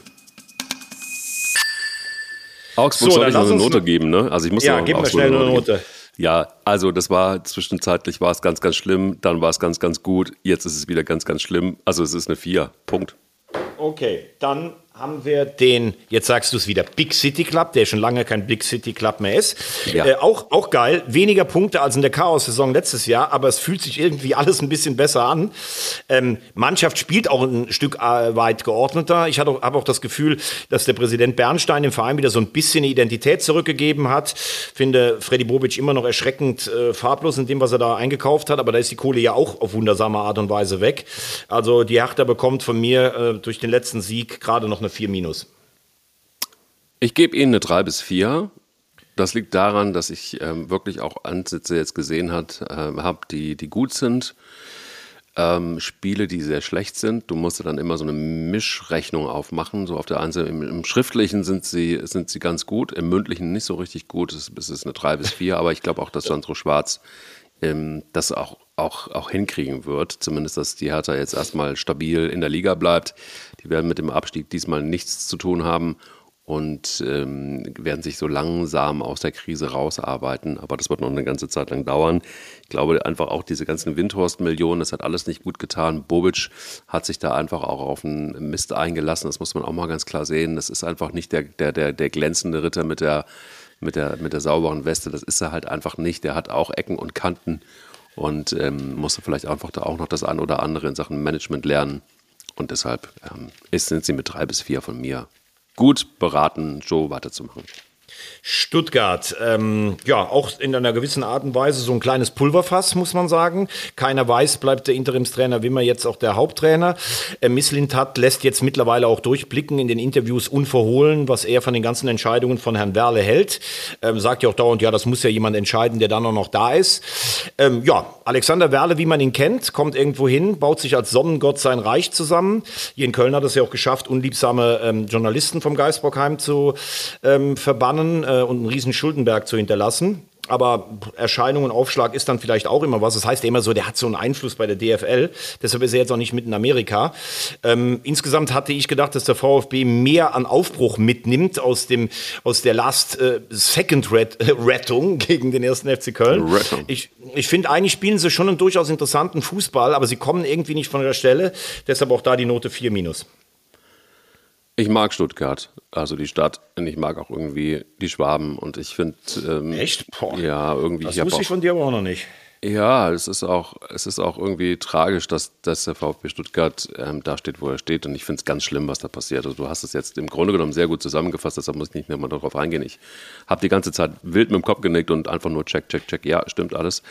Augsburg so, soll ich noch eine Note geben, ne? Also ich muss ja, gib mir schnell eine Note. Geben. Ja, also das war zwischenzeitlich war es ganz, ganz schlimm, dann war es ganz, ganz gut, jetzt ist es wieder ganz, ganz schlimm. Also es ist eine 4. Punkt. Okay, dann haben wir den, jetzt sagst du es wieder, Big City Club, der schon lange kein Big City Club mehr ist. Ja. Äh, auch, auch geil, weniger Punkte als in der Chaos-Saison letztes Jahr, aber es fühlt sich irgendwie *laughs* alles ein bisschen besser an. Ähm, Mannschaft spielt auch ein Stück äh, weit geordneter. Ich habe auch das Gefühl, dass der Präsident Bernstein dem Verein wieder so ein bisschen Identität zurückgegeben hat. Finde Freddy Bobic immer noch erschreckend äh, farblos in dem, was er da eingekauft hat, aber da ist die Kohle ja auch auf wundersame Art und Weise weg. Also die Hertha bekommt von mir äh, durch den letzten Sieg gerade noch eine eine 4 minus. Ich gebe Ihnen eine 3 bis 4. Das liegt daran, dass ich ähm, wirklich auch Ansätze jetzt gesehen äh, habe, die, die gut sind. Ähm, Spiele, die sehr schlecht sind. Du musst dann immer so eine Mischrechnung aufmachen. So auf der einen Seite im, im, Schriftlichen sind sie, sind sie ganz gut, im Mündlichen nicht so richtig gut. Es, es ist eine 3 bis 4, aber ich glaube auch, dass Sandro Schwarz ähm, das auch, auch, auch hinkriegen wird. Zumindest, dass die Hertha jetzt erstmal stabil in der Liga bleibt. Die werden mit dem Abstieg diesmal nichts zu tun haben und ähm, werden sich so langsam aus der Krise rausarbeiten. Aber das wird noch eine ganze Zeit lang dauern. Ich glaube einfach auch diese ganzen Windhorst-Millionen, das hat alles nicht gut getan. Bobic hat sich da einfach auch auf einen Mist eingelassen. Das muss man auch mal ganz klar sehen. Das ist einfach nicht der, der, der, der glänzende Ritter mit der, mit, der, mit der sauberen Weste. Das ist er halt einfach nicht. Der hat auch Ecken und Kanten und ähm, musste vielleicht einfach da auch noch das ein oder andere in Sachen Management lernen. Und deshalb ähm, sind sie mit drei bis vier von mir gut beraten, Joe weiterzumachen. Stuttgart, ähm, ja, auch in einer gewissen Art und Weise so ein kleines Pulverfass, muss man sagen. Keiner weiß, bleibt der Interimstrainer Wimmer jetzt auch der Haupttrainer. Äh, Misslintat lässt jetzt mittlerweile auch durchblicken in den Interviews unverhohlen, was er von den ganzen Entscheidungen von Herrn Werle hält. Ähm, sagt ja auch dauernd, ja, das muss ja jemand entscheiden, der dann auch noch da ist. Ähm, ja, Alexander Werle, wie man ihn kennt, kommt irgendwo hin, baut sich als Sonnengott sein Reich zusammen. Hier in Köln hat es ja auch geschafft, unliebsame ähm, Journalisten vom Geisbockheim zu ähm, verbannen äh, und einen riesen Schuldenberg zu hinterlassen. Aber Erscheinung und Aufschlag ist dann vielleicht auch immer was. Das heißt ja immer so, der hat so einen Einfluss bei der DFL. Deshalb ist er jetzt auch nicht mit in Amerika. Ähm, insgesamt hatte ich gedacht, dass der VfB mehr an Aufbruch mitnimmt aus, dem, aus der Last äh, Second Ret äh, *laughs* Rettung gegen den ersten FC Köln. Rettung. Ich, ich finde, eigentlich spielen sie schon einen durchaus interessanten Fußball, aber sie kommen irgendwie nicht von der Stelle. Deshalb auch da die Note 4 minus. Ich mag Stuttgart, also die Stadt. Und ich mag auch irgendwie die Schwaben. Und ich finde. Ähm, Echt? Boah. Ja, irgendwie. Das wusste ich von dir aber auch noch nicht. Ja, es ist auch, es ist auch irgendwie tragisch, dass, dass der VfB Stuttgart ähm, da steht, wo er steht. Und ich finde es ganz schlimm, was da passiert. Also du hast es jetzt im Grunde genommen sehr gut zusammengefasst, deshalb muss ich nicht mehr mal darauf eingehen. Ich habe die ganze Zeit wild mit dem Kopf genickt und einfach nur check, check, check. Ja, stimmt alles.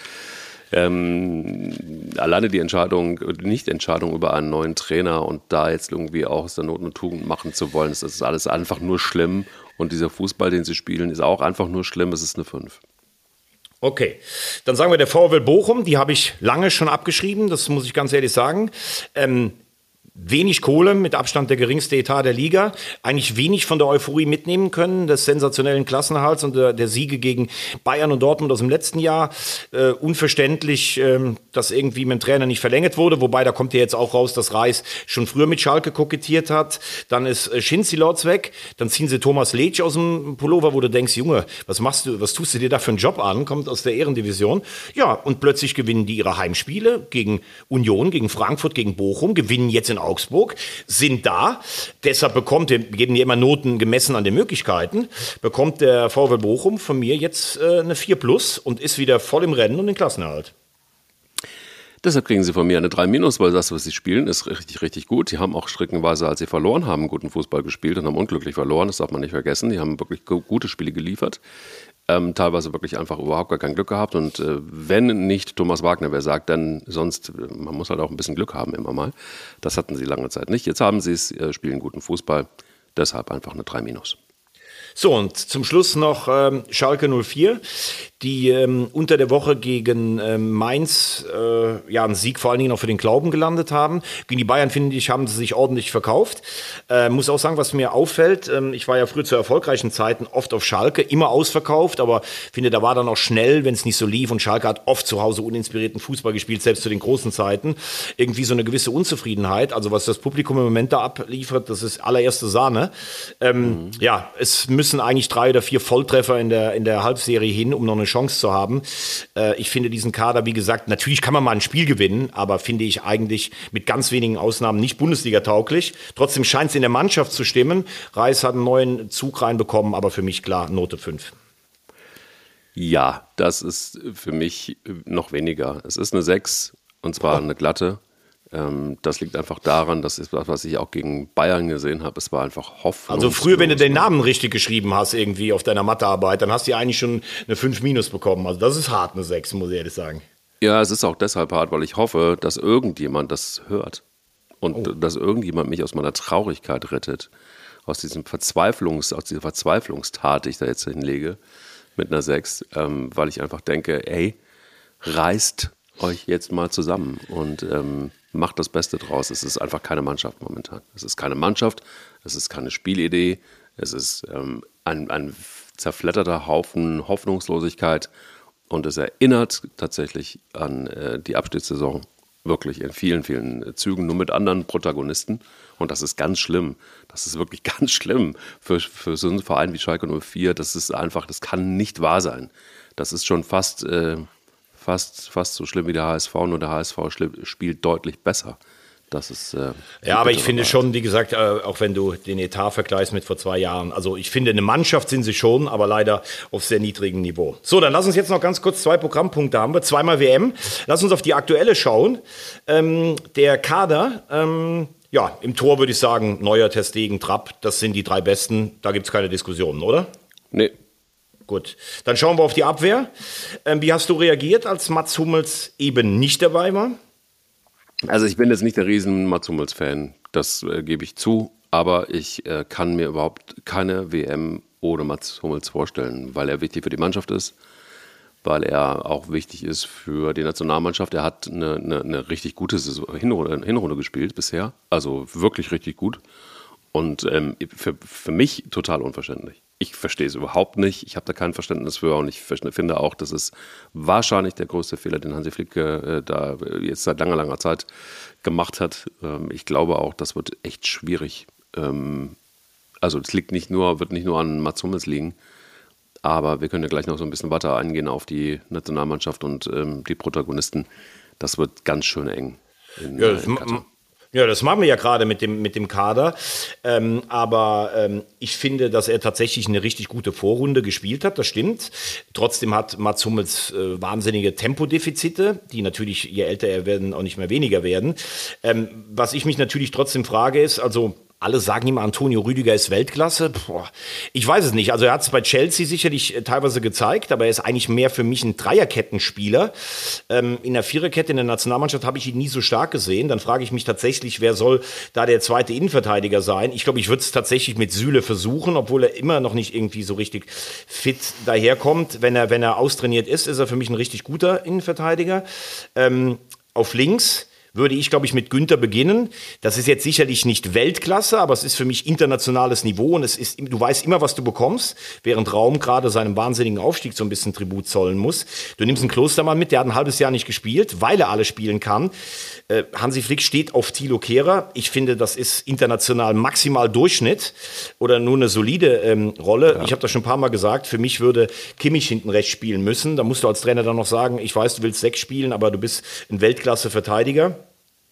Ähm, alleine die Entscheidung, Nicht-Entscheidung über einen neuen Trainer und da jetzt irgendwie auch aus der Not eine Tugend machen zu wollen, das ist alles einfach nur schlimm. Und dieser Fußball, den sie spielen, ist auch einfach nur schlimm. Es ist eine 5. Okay, dann sagen wir der VfL Bochum, die habe ich lange schon abgeschrieben, das muss ich ganz ehrlich sagen. Ähm, wenig Kohle, mit Abstand der geringste Etat der Liga, eigentlich wenig von der Euphorie mitnehmen können, des sensationellen Klassenerhalts und der, der Siege gegen Bayern und Dortmund aus dem letzten Jahr. Äh, unverständlich, äh, dass irgendwie mit dem Trainer nicht verlängert wurde, wobei da kommt ja jetzt auch raus, dass Reis schon früher mit Schalke kokettiert hat. Dann ist äh, Schinzilords weg, dann ziehen sie Thomas Leitsch aus dem Pullover, wo du denkst, Junge, was machst du, was tust du dir da für einen Job an? Kommt aus der Ehrendivision. Ja, und plötzlich gewinnen die ihre Heimspiele gegen Union, gegen Frankfurt, gegen Bochum, gewinnen jetzt in Augsburg, sind da. Deshalb bekommt, wir geben ja immer Noten gemessen an den Möglichkeiten, bekommt der VW Bochum von mir jetzt äh, eine 4 Plus und ist wieder voll im Rennen und den Klassenerhalt. Deshalb kriegen sie von mir eine 3 minus, weil das, was sie spielen, ist richtig, richtig gut. Die haben auch streckenweise, als sie verloren haben, guten Fußball gespielt und haben unglücklich verloren. Das darf man nicht vergessen. Die haben wirklich gute Spiele geliefert ähm, teilweise wirklich einfach überhaupt gar kein Glück gehabt. Und äh, wenn nicht Thomas Wagner, wer sagt, dann sonst, äh, man muss halt auch ein bisschen Glück haben immer mal. Das hatten sie lange Zeit nicht. Jetzt haben sie es, äh, spielen guten Fußball. Deshalb einfach eine 3 Minus. So, und zum Schluss noch ähm, Schalke 04 die ähm, unter der Woche gegen ähm, Mainz äh, ja einen Sieg vor allen Dingen auch für den Glauben gelandet haben. Gegen die Bayern, finde ich, haben sie sich ordentlich verkauft. Äh, muss auch sagen, was mir auffällt, ähm, ich war ja früher zu erfolgreichen Zeiten oft auf Schalke, immer ausverkauft, aber finde, da war dann auch schnell, wenn es nicht so lief und Schalke hat oft zu Hause uninspirierten Fußball gespielt, selbst zu den großen Zeiten. Irgendwie so eine gewisse Unzufriedenheit. Also was das Publikum im Moment da abliefert, das ist allererste Sahne. Ähm, mhm. Ja, es müssen eigentlich drei oder vier Volltreffer in der, in der Halbserie hin, um noch eine Chance zu haben. Äh, ich finde diesen Kader, wie gesagt, natürlich kann man mal ein Spiel gewinnen, aber finde ich eigentlich mit ganz wenigen Ausnahmen nicht Bundesliga tauglich. Trotzdem scheint es in der Mannschaft zu stimmen. Reis hat einen neuen Zug reinbekommen, aber für mich klar Note 5. Ja, das ist für mich noch weniger. Es ist eine 6 und zwar oh. eine glatte. Ähm, das liegt einfach daran, das ist was, was ich auch gegen Bayern gesehen habe. Es war einfach Hoffnung. Also früher, wenn du den Namen richtig geschrieben hast, irgendwie auf deiner Mathearbeit, dann hast du eigentlich schon eine 5 minus bekommen. Also das ist hart, eine 6, muss ich ehrlich sagen. Ja, es ist auch deshalb hart, weil ich hoffe, dass irgendjemand das hört. Und oh. dass irgendjemand mich aus meiner Traurigkeit rettet. Aus diesem Verzweiflungs, aus dieser Verzweiflungstat, die ich da jetzt hinlege. mit einer 6, ähm, weil ich einfach denke, ey, reißt euch jetzt mal zusammen und ähm, macht das Beste draus. Es ist einfach keine Mannschaft momentan. Es ist keine Mannschaft, es ist keine Spielidee, es ist ähm, ein, ein zerfledderter Haufen Hoffnungslosigkeit und es erinnert tatsächlich an äh, die Abstiegssaison wirklich in vielen, vielen Zügen, nur mit anderen Protagonisten. Und das ist ganz schlimm. Das ist wirklich *laughs* ganz schlimm für, für so einen Verein wie Schalke 04. Das ist einfach, das kann nicht wahr sein. Das ist schon fast, äh, fast, fast so schlimm wie der HSV, nur der HSV spielt deutlich besser. Das ist. Äh, ja, aber ich finde schon, wie gesagt, äh, auch wenn du den Etat vergleichst mit vor zwei Jahren, also ich finde, eine Mannschaft sind sie schon, aber leider auf sehr niedrigem Niveau. So, dann lass uns jetzt noch ganz kurz zwei Programmpunkte haben wir. Zweimal WM. Lass uns auf die aktuelle schauen. Ähm, der Kader, ähm, ja, im Tor würde ich sagen, Neuer, Testegen, Trapp, das sind die drei besten. Da gibt es keine Diskussionen, oder? Nee. Gut, dann schauen wir auf die Abwehr. Ähm, wie hast du reagiert, als Mats Hummels eben nicht dabei war? Also ich bin jetzt nicht der riesen Mats Hummels-Fan, das äh, gebe ich zu, aber ich äh, kann mir überhaupt keine WM ohne Mats Hummels vorstellen, weil er wichtig für die Mannschaft ist, weil er auch wichtig ist für die Nationalmannschaft. Er hat eine, eine, eine richtig gute Hinrunde, Hinrunde, gespielt bisher, also wirklich richtig gut und ähm, für, für mich total unverständlich ich verstehe es überhaupt nicht. Ich habe da kein Verständnis für und ich finde auch, das ist wahrscheinlich der größte Fehler, den Hansi Flick äh, da jetzt seit langer, langer Zeit gemacht hat. Ähm, ich glaube auch, das wird echt schwierig. Ähm, also es liegt nicht nur, wird nicht nur an Mats Hummels liegen, aber wir können ja gleich noch so ein bisschen weiter eingehen auf die Nationalmannschaft und ähm, die Protagonisten. Das wird ganz schön eng. In, ja, das, äh, ja, das machen wir ja gerade mit dem, mit dem Kader. Ähm, aber ähm, ich finde, dass er tatsächlich eine richtig gute Vorrunde gespielt hat, das stimmt. Trotzdem hat Mats Hummels äh, wahnsinnige Tempodefizite, die natürlich, je älter er werden, auch nicht mehr weniger werden. Ähm, was ich mich natürlich trotzdem frage, ist, also alle sagen immer, Antonio Rüdiger ist Weltklasse. Boah, ich weiß es nicht. Also er hat es bei Chelsea sicherlich äh, teilweise gezeigt, aber er ist eigentlich mehr für mich ein Dreierkettenspieler. Ähm, in der Viererkette in der Nationalmannschaft habe ich ihn nie so stark gesehen. Dann frage ich mich tatsächlich, wer soll da der zweite Innenverteidiger sein? Ich glaube, ich würde es tatsächlich mit Süle versuchen, obwohl er immer noch nicht irgendwie so richtig fit daherkommt. Wenn er, wenn er austrainiert ist, ist er für mich ein richtig guter Innenverteidiger. Ähm, auf links würde ich, glaube ich, mit Günther beginnen. Das ist jetzt sicherlich nicht Weltklasse, aber es ist für mich internationales Niveau und es ist, du weißt immer, was du bekommst, während Raum gerade seinem wahnsinnigen Aufstieg so ein bisschen Tribut zollen muss. Du nimmst einen Klostermann mit, der hat ein halbes Jahr nicht gespielt, weil er alle spielen kann. Äh, Hansi Flick steht auf Thilo Kehrer. Ich finde, das ist international maximal Durchschnitt oder nur eine solide ähm, Rolle. Ja. Ich habe das schon ein paar Mal gesagt, für mich würde Kimmich hinten rechts spielen müssen. Da musst du als Trainer dann noch sagen, ich weiß, du willst sechs spielen, aber du bist ein Weltklasse-Verteidiger.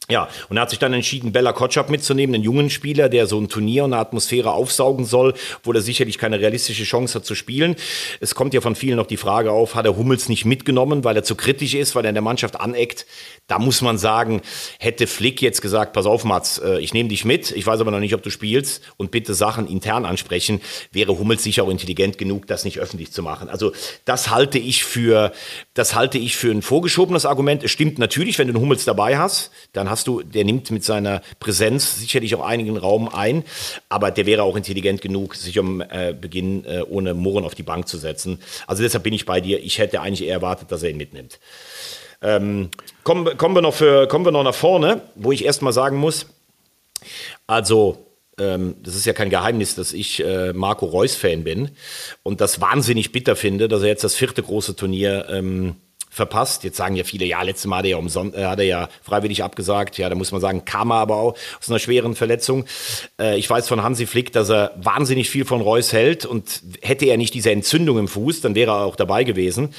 Ja, und er hat sich dann entschieden, Bella Kotschap mitzunehmen, einen jungen Spieler, der so ein Turnier und eine Atmosphäre aufsaugen soll, wo er sicherlich keine realistische Chance hat zu spielen. Es kommt ja von vielen noch die Frage auf, hat er Hummels nicht mitgenommen, weil er zu kritisch ist, weil er in der Mannschaft aneckt. Da muss man sagen, hätte Flick jetzt gesagt, pass auf Mats, äh, ich nehme dich mit, ich weiß aber noch nicht, ob du spielst und bitte Sachen intern ansprechen, wäre Hummels sicher auch intelligent genug, das nicht öffentlich zu machen. Also das halte ich für, das halte ich für ein vorgeschobenes Argument. Es stimmt natürlich, wenn du einen Hummels dabei hast, dann hast du, der nimmt mit seiner Präsenz sicherlich auch einigen Raum ein, aber der wäre auch intelligent genug, sich am äh, Beginn äh, ohne Murren auf die Bank zu setzen. Also deshalb bin ich bei dir. Ich hätte eigentlich eher erwartet, dass er ihn mitnimmt. Ähm, kommen, kommen, wir noch für, kommen wir noch nach vorne, wo ich erst mal sagen muss, also ähm, das ist ja kein Geheimnis, dass ich äh, Marco Reus Fan bin und das wahnsinnig bitter finde, dass er jetzt das vierte große Turnier ähm, verpasst. Jetzt sagen ja viele, ja, letztes Mal hat er ja, umson äh, hat er ja freiwillig abgesagt. Ja, da muss man sagen, kam er aber auch aus einer schweren Verletzung. Äh, ich weiß von Hansi Flick, dass er wahnsinnig viel von Reus hält und hätte er nicht diese Entzündung im Fuß, dann wäre er auch dabei gewesen.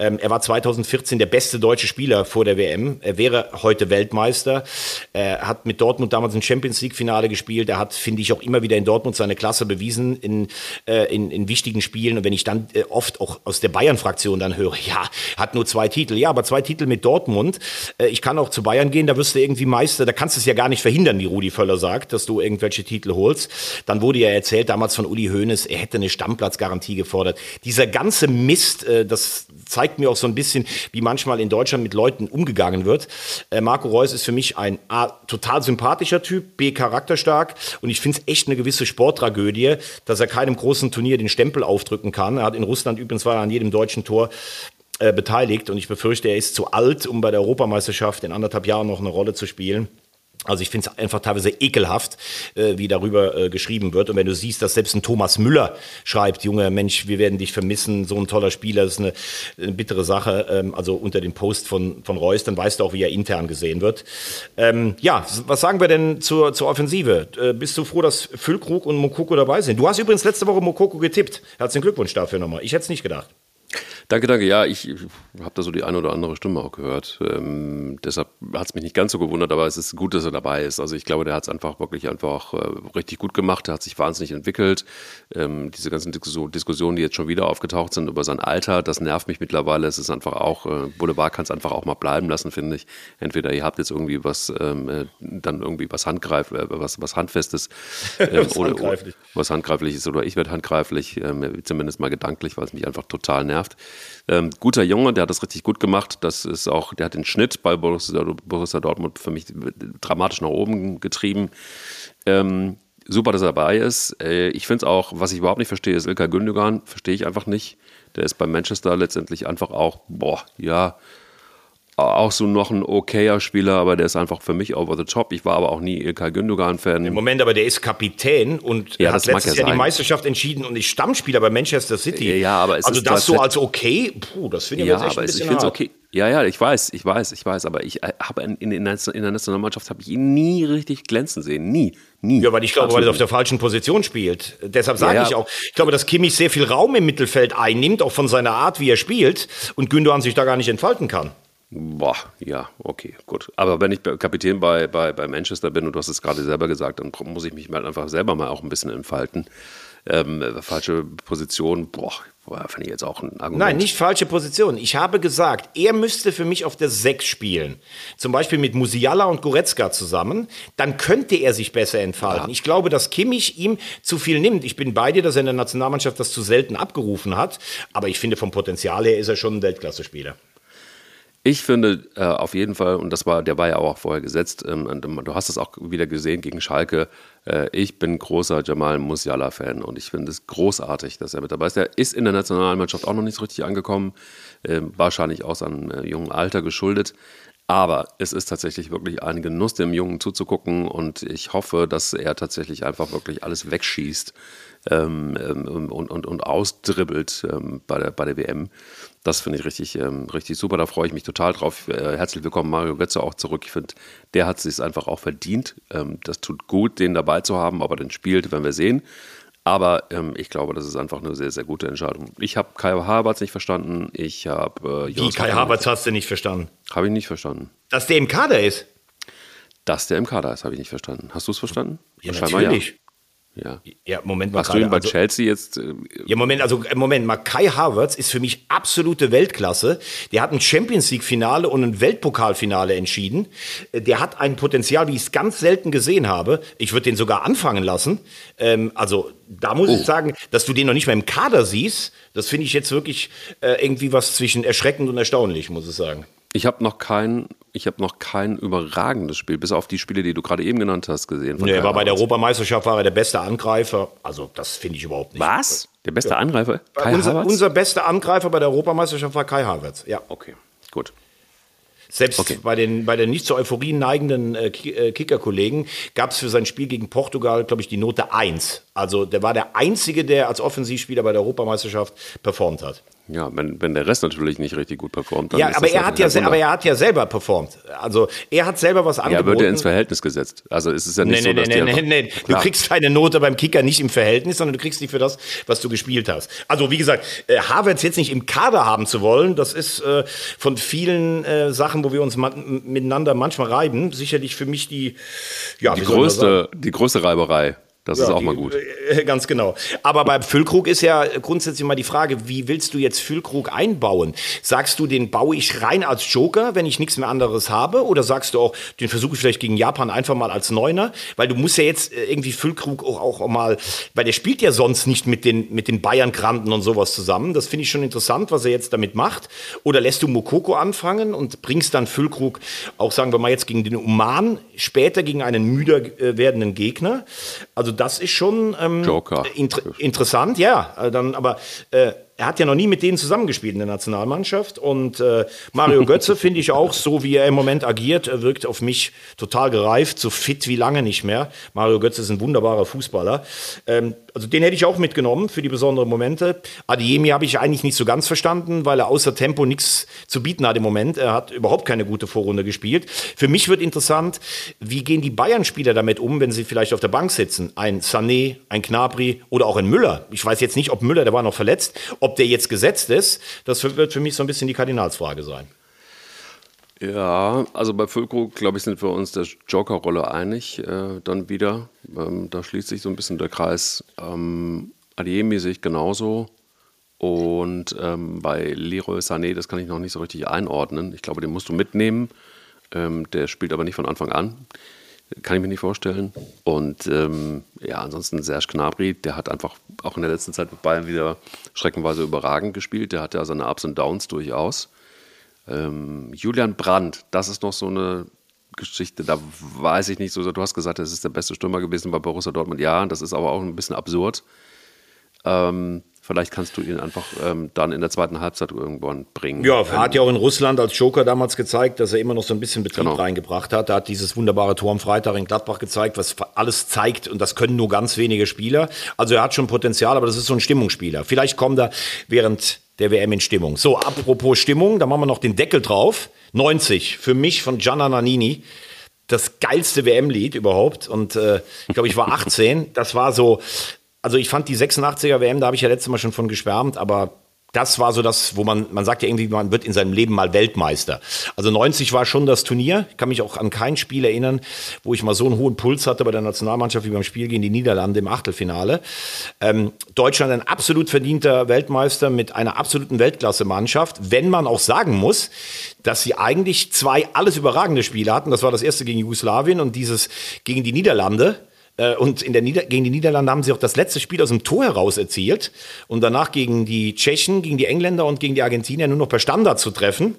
Ähm, er war 2014 der beste deutsche Spieler vor der WM. Er wäre heute Weltmeister. Er hat mit Dortmund damals ein Champions League Finale gespielt. Er hat, finde ich, auch immer wieder in Dortmund seine Klasse bewiesen in, äh, in, in wichtigen Spielen. Und wenn ich dann äh, oft auch aus der Bayern-Fraktion dann höre, ja, hat nur zwei zwei Titel. Ja, aber zwei Titel mit Dortmund. Äh, ich kann auch zu Bayern gehen, da wirst du irgendwie Meister. Da kannst du es ja gar nicht verhindern, wie Rudi Völler sagt, dass du irgendwelche Titel holst. Dann wurde ja erzählt damals von Uli Hoeneß, er hätte eine Stammplatzgarantie gefordert. Dieser ganze Mist, äh, das zeigt mir auch so ein bisschen, wie manchmal in Deutschland mit Leuten umgegangen wird. Äh, Marco Reus ist für mich ein A, total sympathischer Typ, B, charakterstark und ich finde es echt eine gewisse Sporttragödie, dass er keinem großen Turnier den Stempel aufdrücken kann. Er hat in Russland übrigens war er an jedem deutschen Tor äh, beteiligt und ich befürchte, er ist zu alt, um bei der Europameisterschaft in anderthalb Jahren noch eine Rolle zu spielen. Also ich finde es einfach teilweise ekelhaft, äh, wie darüber äh, geschrieben wird. Und wenn du siehst, dass selbst ein Thomas Müller schreibt, Junge Mensch, wir werden dich vermissen, so ein toller Spieler, das ist eine, eine bittere Sache. Ähm, also unter dem Post von, von Reus, dann weißt du auch, wie er intern gesehen wird. Ähm, ja, was sagen wir denn zur, zur Offensive? Äh, bist du froh, dass Füllkrug und Mokoko dabei sind? Du hast übrigens letzte Woche Mokoko getippt. Herzlichen Glückwunsch dafür nochmal. Ich hätte es nicht gedacht. Danke, danke. Ja, ich habe da so die eine oder andere Stimme auch gehört. Ähm, deshalb hat es mich nicht ganz so gewundert, aber es ist gut, dass er dabei ist. Also ich glaube, der hat es einfach wirklich einfach äh, richtig gut gemacht. Er hat sich wahnsinnig entwickelt. Ähm, diese ganzen Diskussionen, die jetzt schon wieder aufgetaucht sind über sein Alter, das nervt mich mittlerweile. Es ist einfach auch, äh, Boulevard kann es einfach auch mal bleiben lassen, finde ich. Entweder ihr habt jetzt irgendwie was, ähm, äh, dann irgendwie was handgreif, äh, was, was Handfestes *laughs* ähm, was, oder, handgreiflich. was handgreiflich ist oder ich werde handgreiflich, ähm, zumindest mal gedanklich, weil es mich einfach total nervt. Ähm, guter Junge, der hat das richtig gut gemacht. Das ist auch, der hat den Schnitt bei Borussia, Borussia Dortmund für mich dramatisch nach oben getrieben. Ähm, super, dass er dabei ist. Äh, ich finde es auch, was ich überhaupt nicht verstehe, ist Ilkay Gündogan. Verstehe ich einfach nicht. Der ist bei Manchester letztendlich einfach auch, boah, ja, auch so noch ein okayer Spieler, aber der ist einfach für mich over the top. Ich war aber auch nie Ilkay Gündogan-Fan. Im Moment, aber der ist Kapitän und ja, hat letztes ja Jahr sein. die Meisterschaft entschieden und ist Stammspieler bei Manchester City. Ja, aber also das so als okay, puh, das finde ich ja, jetzt echt aber ein bisschen ich finde okay. Ja, ja, ich weiß, ich weiß, ich weiß, aber ich äh, habe in, in, in, der Nationalmannschaft habe ich ihn nie richtig glänzen sehen, nie, nie. Ja, weil ich glaube, weil er auf der falschen Position spielt. Deshalb sage ja, ja. ich auch, ich glaube, dass Kimmich sehr viel Raum im Mittelfeld einnimmt, auch von seiner Art, wie er spielt, und Gündogan sich da gar nicht entfalten kann. Boah, ja, okay, gut. Aber wenn ich Kapitän bei, bei, bei Manchester bin, und du hast es gerade selber gesagt, dann muss ich mich mal einfach selber mal auch ein bisschen entfalten. Ähm, falsche Position, boah, finde ich jetzt auch ein Argument. Nein, nicht falsche Position. Ich habe gesagt, er müsste für mich auf der 6 spielen. Zum Beispiel mit Musiala und Goretzka zusammen. Dann könnte er sich besser entfalten. Ja. Ich glaube, dass Kimmich ihm zu viel nimmt. Ich bin bei dir, dass er in der Nationalmannschaft das zu selten abgerufen hat. Aber ich finde, vom Potenzial her ist er schon ein Weltklasse-Spieler. Ich finde äh, auf jeden Fall, und das war, der war ja auch vorher gesetzt, ähm, ähm, du hast es auch wieder gesehen gegen Schalke. Äh, ich bin großer Jamal Musiala-Fan und ich finde es großartig, dass er mit dabei ist. Er ist in der Nationalmannschaft auch noch nicht so richtig angekommen, äh, wahrscheinlich aus seinem jungen Alter geschuldet. Aber es ist tatsächlich wirklich ein Genuss, dem Jungen zuzugucken und ich hoffe, dass er tatsächlich einfach wirklich alles wegschießt ähm, ähm und, und, und ausdribbelt ähm, bei, der, bei der WM. Das finde ich richtig, ähm, richtig super. Da freue ich mich total drauf. Äh, herzlich willkommen, Mario Götze, auch zurück. Ich finde, der hat es sich einfach auch verdient. Ähm, das tut gut, den dabei zu haben, ob er den spielt, werden wir sehen. Aber ähm, ich glaube, das ist einfach eine sehr, sehr gute Entscheidung. Ich habe Kai Havertz nicht verstanden. Ich habe. Äh, Wie Kai Havertz hast du nicht verstanden? Habe ich nicht verstanden. Dass der im Kader ist? Dass der im Kader ist, habe ich nicht verstanden. Hast du es verstanden? Ja, natürlich. Ja. Ja. ja, Moment mal. Hast du ihn bei also, Chelsea jetzt? Äh, ja, Moment, also äh, Moment mal. Kai Havertz ist für mich absolute Weltklasse. Der hat ein Champions League Finale und ein Weltpokalfinale entschieden. Äh, der hat ein Potenzial, wie ich es ganz selten gesehen habe. Ich würde den sogar anfangen lassen. Ähm, also da muss oh. ich sagen, dass du den noch nicht mal im Kader siehst, das finde ich jetzt wirklich äh, irgendwie was zwischen erschreckend und erstaunlich, muss ich sagen. Ich habe noch kein ich habe noch kein überragendes Spiel, bis auf die Spiele, die du gerade eben genannt hast, gesehen. Nee, er war bei der Europameisterschaft war er der beste Angreifer. Also das finde ich überhaupt nicht. Was? Der beste ja. Angreifer? Kai unser, Havertz? unser bester Angreifer bei der Europameisterschaft war Kai Havertz. Ja. Okay, gut. Selbst okay. bei den, bei den nicht zur Euphorie neigenden äh, äh Kicker-Kollegen gab es für sein Spiel gegen Portugal, glaube ich, die Note 1. Also der war der Einzige, der als Offensivspieler bei der Europameisterschaft performt hat. Ja, wenn, wenn der Rest natürlich nicht richtig gut performt, dann ja, aber er hat ja, aber er hat ja selber performt. Also er hat selber was angeboten. Ja, wird er ins Verhältnis gesetzt. Also es ist ja nicht nee, so, nee, dass nee, nee, nee, nee. Du kriegst keine Note beim Kicker nicht im Verhältnis, sondern du kriegst die für das, was du gespielt hast. Also wie gesagt, äh, Havertz jetzt nicht im Kader haben zu wollen, das ist äh, von vielen äh, Sachen, wo wir uns ma miteinander manchmal reiben, sicherlich für mich die, ja, die größte, die größte Reiberei. Das ja, ist auch mal gut. Äh, ganz genau. Aber beim Füllkrug ist ja grundsätzlich mal die Frage, wie willst du jetzt Füllkrug einbauen? Sagst du, den baue ich rein als Joker, wenn ich nichts mehr anderes habe? Oder sagst du auch, den versuche ich vielleicht gegen Japan einfach mal als Neuner? Weil du musst ja jetzt äh, irgendwie Füllkrug auch, auch mal, weil der spielt ja sonst nicht mit den, mit den Bayern-Kranten und sowas zusammen. Das finde ich schon interessant, was er jetzt damit macht. Oder lässt du Mokoko anfangen und bringst dann Füllkrug auch, sagen wir mal, jetzt gegen den Oman, später gegen einen müder äh, werdenden Gegner? Also das ist schon ähm, inter interessant, ja. Äh, dann, aber äh, er hat ja noch nie mit denen zusammengespielt in der Nationalmannschaft. Und äh, Mario *laughs* Götze finde ich auch, so wie er im Moment agiert, er wirkt auf mich total gereift, so fit wie lange nicht mehr. Mario Götze ist ein wunderbarer Fußballer. Ähm, also den hätte ich auch mitgenommen für die besonderen Momente. Adiemi habe ich eigentlich nicht so ganz verstanden, weil er außer Tempo nichts zu bieten hat im Moment. Er hat überhaupt keine gute Vorrunde gespielt. Für mich wird interessant, wie gehen die Bayern-Spieler damit um, wenn sie vielleicht auf der Bank sitzen? Ein Sané, ein Knabri oder auch ein Müller. Ich weiß jetzt nicht, ob Müller, der war noch verletzt, ob der jetzt gesetzt ist, das wird für mich so ein bisschen die Kardinalsfrage sein. Ja, also bei Füllkrug, glaube ich, sind wir uns der Joker-Rolle einig. Äh, dann wieder, ähm, da schließt sich so ein bisschen der Kreis. Ähm, Adiemi sehe ich genauso. Und ähm, bei Leroy Sané, das kann ich noch nicht so richtig einordnen. Ich glaube, den musst du mitnehmen. Ähm, der spielt aber nicht von Anfang an. Kann ich mir nicht vorstellen. Und ähm, ja, ansonsten Serge Gnabry, der hat einfach auch in der letzten Zeit mit Bayern wieder streckenweise überragend gespielt. Der hat ja seine Ups und Downs durchaus. Ähm, Julian Brandt, das ist noch so eine Geschichte, da weiß ich nicht so. Du hast gesagt, das ist der beste Stürmer gewesen bei Borussia Dortmund. Ja, das ist aber auch ein bisschen absurd. Ähm, Vielleicht kannst du ihn einfach ähm, dann in der zweiten Halbzeit irgendwann bringen. Ja, er hat ja auch in Russland als Joker damals gezeigt, dass er immer noch so ein bisschen Betrieb genau. reingebracht hat. Er hat dieses wunderbare Tor am Freitag in Gladbach gezeigt, was alles zeigt und das können nur ganz wenige Spieler. Also er hat schon Potenzial, aber das ist so ein Stimmungsspieler. Vielleicht kommt er während der WM in Stimmung. So, apropos Stimmung, da machen wir noch den Deckel drauf. 90 für mich von Gianna Nannini das geilste WM-Lied überhaupt. Und äh, ich glaube, ich war 18. Das war so, also ich fand die 86er WM, da habe ich ja letztes Mal schon von geschwärmt, aber das war so das, wo man, man sagt ja irgendwie, man wird in seinem Leben mal Weltmeister. Also 90 war schon das Turnier. Ich kann mich auch an kein Spiel erinnern, wo ich mal so einen hohen Puls hatte bei der Nationalmannschaft wie beim Spiel gegen die Niederlande im Achtelfinale. Ähm, Deutschland ein absolut verdienter Weltmeister mit einer absoluten Weltklasse-Mannschaft, wenn man auch sagen muss, dass sie eigentlich zwei alles überragende Spiele hatten. Das war das erste gegen Jugoslawien und dieses gegen die Niederlande und in der Nieder gegen die Niederlande haben sie auch das letzte Spiel aus dem Tor heraus erzielt. Und danach gegen die Tschechen, gegen die Engländer und gegen die Argentinier nur noch per Standard zu treffen.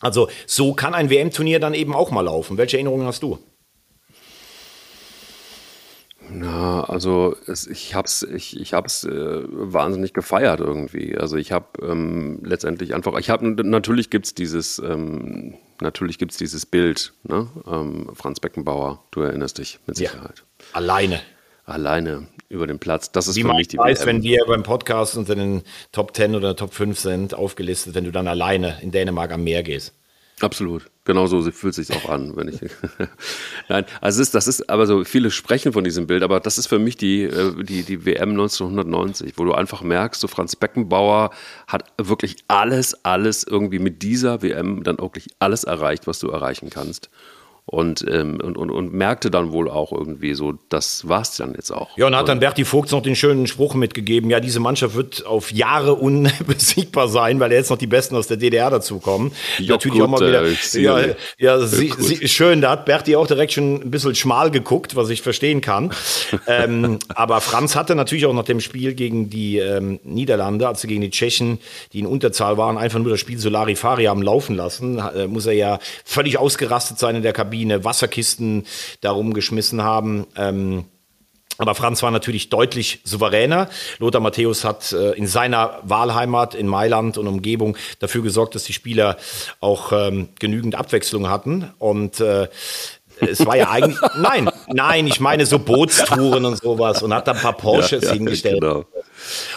Also so kann ein WM-Turnier dann eben auch mal laufen. Welche Erinnerungen hast du? Na, also es, ich habe es ich, ich hab's, äh, wahnsinnig gefeiert irgendwie. Also ich habe ähm, letztendlich einfach, ich habe natürlich gibt es dieses, ähm, natürlich gibt dieses Bild, ne? Ähm, Franz Beckenbauer, du erinnerst dich mit Sicherheit. Ja, alleine. Alleine über den Platz. Das ist Wie für mich die weiß, WM. wenn wir beim Podcast unter den Top 10 oder Top 5 sind, aufgelistet, wenn du dann alleine in Dänemark am Meer gehst. Absolut. Genau so fühlt es sich auch an, wenn ich. *laughs* Nein, also ist, das ist, aber so viele sprechen von diesem Bild, aber das ist für mich die, äh, die, die WM 1990, wo du einfach merkst, so Franz Beckenbauer hat wirklich alles, alles irgendwie mit dieser WM dann wirklich alles erreicht, was du erreichen kannst und, ähm, und, und, und, merkte dann wohl auch irgendwie so, das war's dann jetzt auch. Ja, und hat dann Berti Vogts noch den schönen Spruch mitgegeben, ja, diese Mannschaft wird auf Jahre unbesiegbar sein, weil jetzt noch die Besten aus der DDR dazukommen. Ja, Natürlich gut, auch mal wieder. Äh, ja, ja sie, sie, schön, da hat Berti auch direkt schon ein bisschen schmal geguckt, was ich verstehen kann. *laughs* ähm, aber Franz hatte natürlich auch nach dem Spiel gegen die ähm, Niederlande, also gegen die Tschechen, die in Unterzahl waren, einfach nur das Spiel Solari Fari haben laufen lassen. Äh, muss er ja völlig ausgerastet sein in der Kabine Kabine, Wasserkisten darum geschmissen haben. Ähm, aber Franz war natürlich deutlich souveräner. Lothar Matthäus hat äh, in seiner Wahlheimat in Mailand und Umgebung dafür gesorgt, dass die Spieler auch ähm, genügend Abwechslung hatten. Und äh, es war ja *laughs* eigentlich, nein, nein, ich meine so Bootstouren und sowas und hat da ein paar Porsches ja, ja, hingestellt. Genau.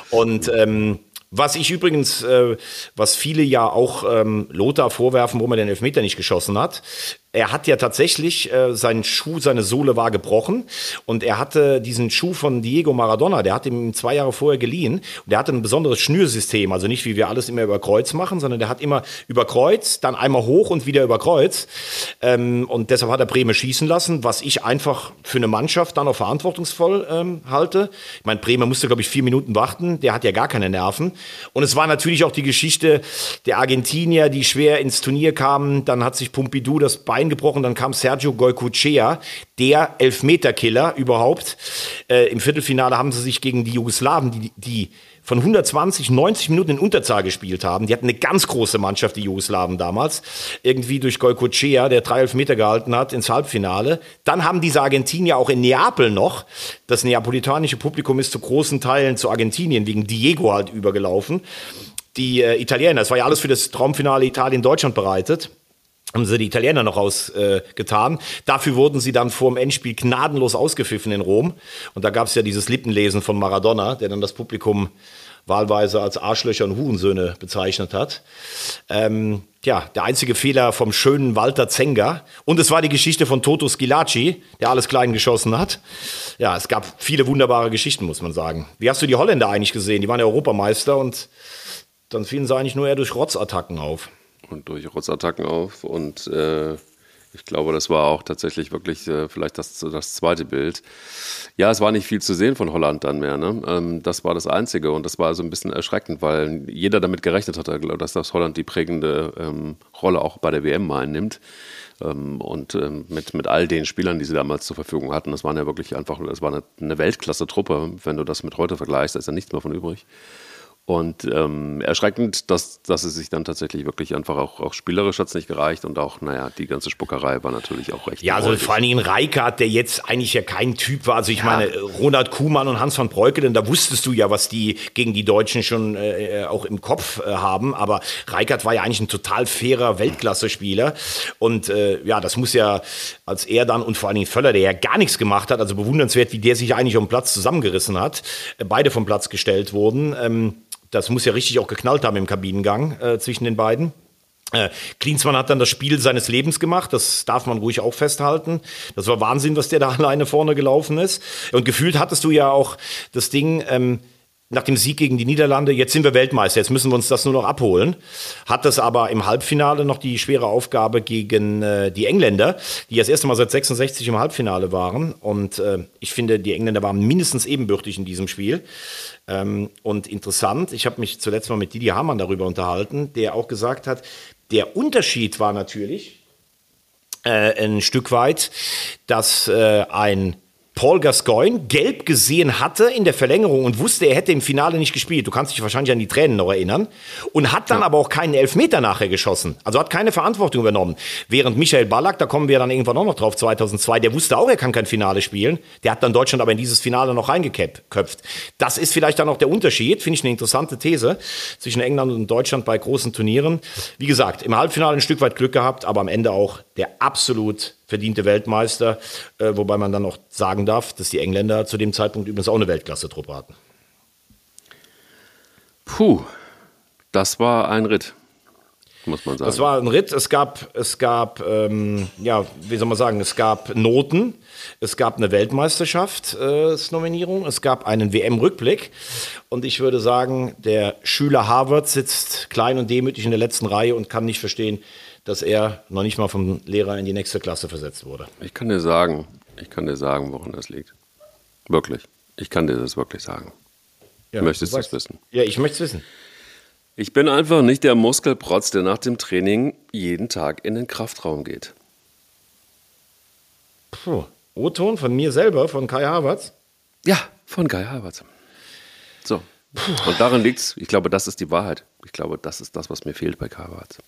Und ähm, was ich übrigens, äh, was viele ja auch ähm, Lothar vorwerfen, wo man den Elfmeter nicht geschossen hat, er hat ja tatsächlich äh, seinen Schuh, seine Sohle war gebrochen und er hatte diesen Schuh von Diego Maradona, der hat ihm zwei Jahre vorher geliehen und der hatte ein besonderes Schnürsystem, also nicht wie wir alles immer über Kreuz machen, sondern der hat immer über Kreuz, dann einmal hoch und wieder über Kreuz ähm, und deshalb hat er Breme schießen lassen, was ich einfach für eine Mannschaft dann auch verantwortungsvoll ähm, halte. Ich meine, Bremer musste glaube ich vier Minuten warten, der hat ja gar keine Nerven und es war natürlich auch die Geschichte der Argentinier, die schwer ins Turnier kamen, dann hat sich Pompidou das Bein eingebrochen. Dann kam Sergio Goycochea, der Elfmeterkiller überhaupt. Äh, Im Viertelfinale haben sie sich gegen die Jugoslawen, die, die von 120, 90 Minuten in Unterzahl gespielt haben. Die hatten eine ganz große Mannschaft, die Jugoslawen damals. Irgendwie durch Goycochea, der drei Elfmeter gehalten hat, ins Halbfinale. Dann haben diese Argentinier auch in Neapel noch. Das neapolitanische Publikum ist zu großen Teilen zu Argentinien wegen Diego halt übergelaufen. Die äh, Italiener, das war ja alles für das Traumfinale Italien-Deutschland bereitet haben sie die Italiener noch ausgetan. Äh, Dafür wurden sie dann vor dem Endspiel gnadenlos ausgepfiffen in Rom. Und da gab es ja dieses Lippenlesen von Maradona, der dann das Publikum wahlweise als Arschlöcher und Hurensöhne bezeichnet hat. Ähm, ja, der einzige Fehler vom schönen Walter Zenga. Und es war die Geschichte von Toto Schilacci, der alles klein geschossen hat. Ja, es gab viele wunderbare Geschichten, muss man sagen. Wie hast du die Holländer eigentlich gesehen? Die waren ja Europameister und dann fielen sie eigentlich nur eher durch Rotzattacken auf und durch Rotzattacken auf. Und äh, ich glaube, das war auch tatsächlich wirklich äh, vielleicht das, das zweite Bild. Ja, es war nicht viel zu sehen von Holland dann mehr. Ne? Ähm, das war das Einzige und das war so ein bisschen erschreckend, weil jeder damit gerechnet hatte, dass das Holland die prägende ähm, Rolle auch bei der WM einnimmt. Ähm, und ähm, mit, mit all den Spielern, die sie damals zur Verfügung hatten, das waren ja wirklich einfach, das war eine, eine Weltklasse-Truppe. Wenn du das mit heute vergleichst, da ist ja nichts mehr von übrig. Und ähm, erschreckend, dass, dass es sich dann tatsächlich wirklich einfach auch, auch spielerisch hat es nicht gereicht und auch, naja, die ganze Spuckerei war natürlich auch recht. Ja, also vor allen Dingen Reikart, der jetzt eigentlich ja kein Typ war. Also ich ja. meine, Ronald Kuhmann und Hans van Breukelen, da wusstest du ja, was die gegen die Deutschen schon äh, auch im Kopf äh, haben. Aber Reikart war ja eigentlich ein total fairer Weltklasse-Spieler. Und äh, ja, das muss ja, als er dann und vor allen Dingen Völler, der ja gar nichts gemacht hat, also bewundernswert, wie der sich eigentlich um Platz zusammengerissen hat, äh, beide vom Platz gestellt wurden. Ähm, das muss ja richtig auch geknallt haben im Kabinengang äh, zwischen den beiden. Äh, Klinsmann hat dann das Spiel seines Lebens gemacht, das darf man ruhig auch festhalten. Das war Wahnsinn, was der da *laughs* alleine vorne gelaufen ist. Und gefühlt hattest du ja auch das Ding, ähm, nach dem Sieg gegen die Niederlande, jetzt sind wir Weltmeister, jetzt müssen wir uns das nur noch abholen. Hat das aber im Halbfinale noch die schwere Aufgabe gegen äh, die Engländer, die das erste Mal seit 66 im Halbfinale waren. Und äh, ich finde, die Engländer waren mindestens ebenbürtig in diesem Spiel. Ähm, und interessant, ich habe mich zuletzt mal mit Didi Hamann darüber unterhalten, der auch gesagt hat, der Unterschied war natürlich äh, ein Stück weit, dass äh, ein Paul Gascoigne gelb gesehen hatte in der Verlängerung und wusste, er hätte im Finale nicht gespielt. Du kannst dich wahrscheinlich an die Tränen noch erinnern. Und hat dann ja. aber auch keinen Elfmeter nachher geschossen. Also hat keine Verantwortung übernommen. Während Michael Ballack, da kommen wir dann irgendwann auch noch drauf, 2002, der wusste auch, er kann kein Finale spielen. Der hat dann Deutschland aber in dieses Finale noch reingeköpft. Das ist vielleicht dann auch der Unterschied, finde ich eine interessante These, zwischen England und Deutschland bei großen Turnieren. Wie gesagt, im Halbfinale ein Stück weit Glück gehabt, aber am Ende auch der absolut verdiente Weltmeister, äh, wobei man dann auch sagen darf, dass die Engländer zu dem Zeitpunkt übrigens auch eine Weltklasse-Truppe hatten. Puh, das war ein Ritt, muss man sagen. Das war ein Ritt. Es gab, es gab, ähm, ja, wie soll man sagen, es gab Noten, es gab eine Weltmeisterschaftsnominierung, äh, es gab einen WM-Rückblick. Und ich würde sagen, der Schüler Harvard sitzt klein und demütig in der letzten Reihe und kann nicht verstehen, dass er noch nicht mal vom Lehrer in die nächste Klasse versetzt wurde. Ich kann dir sagen, ich kann dir sagen, woran das liegt. Wirklich. Ich kann dir das wirklich sagen. Ja, Möchtest du es wissen? Ja, ich möchte es wissen. Ich bin einfach nicht der Muskelprotz, der nach dem Training jeden Tag in den Kraftraum geht. Puh. O-Ton von mir selber, von Kai Havertz? Ja, von Kai Havertz. So. Puh. Und daran liegt es. Ich glaube, das ist die Wahrheit. Ich glaube, das ist das, was mir fehlt bei Kai Havertz.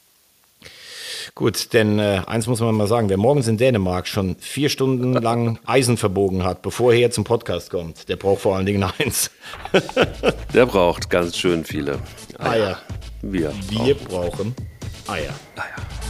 Gut, denn äh, eins muss man mal sagen, wer morgens in Dänemark schon vier Stunden *laughs* lang Eisen verbogen hat, bevor er hier zum Podcast kommt, der braucht vor allen Dingen eins. *laughs* der braucht ganz schön viele Eier. Eier. Wir, Wir brauchen Eier. Eier.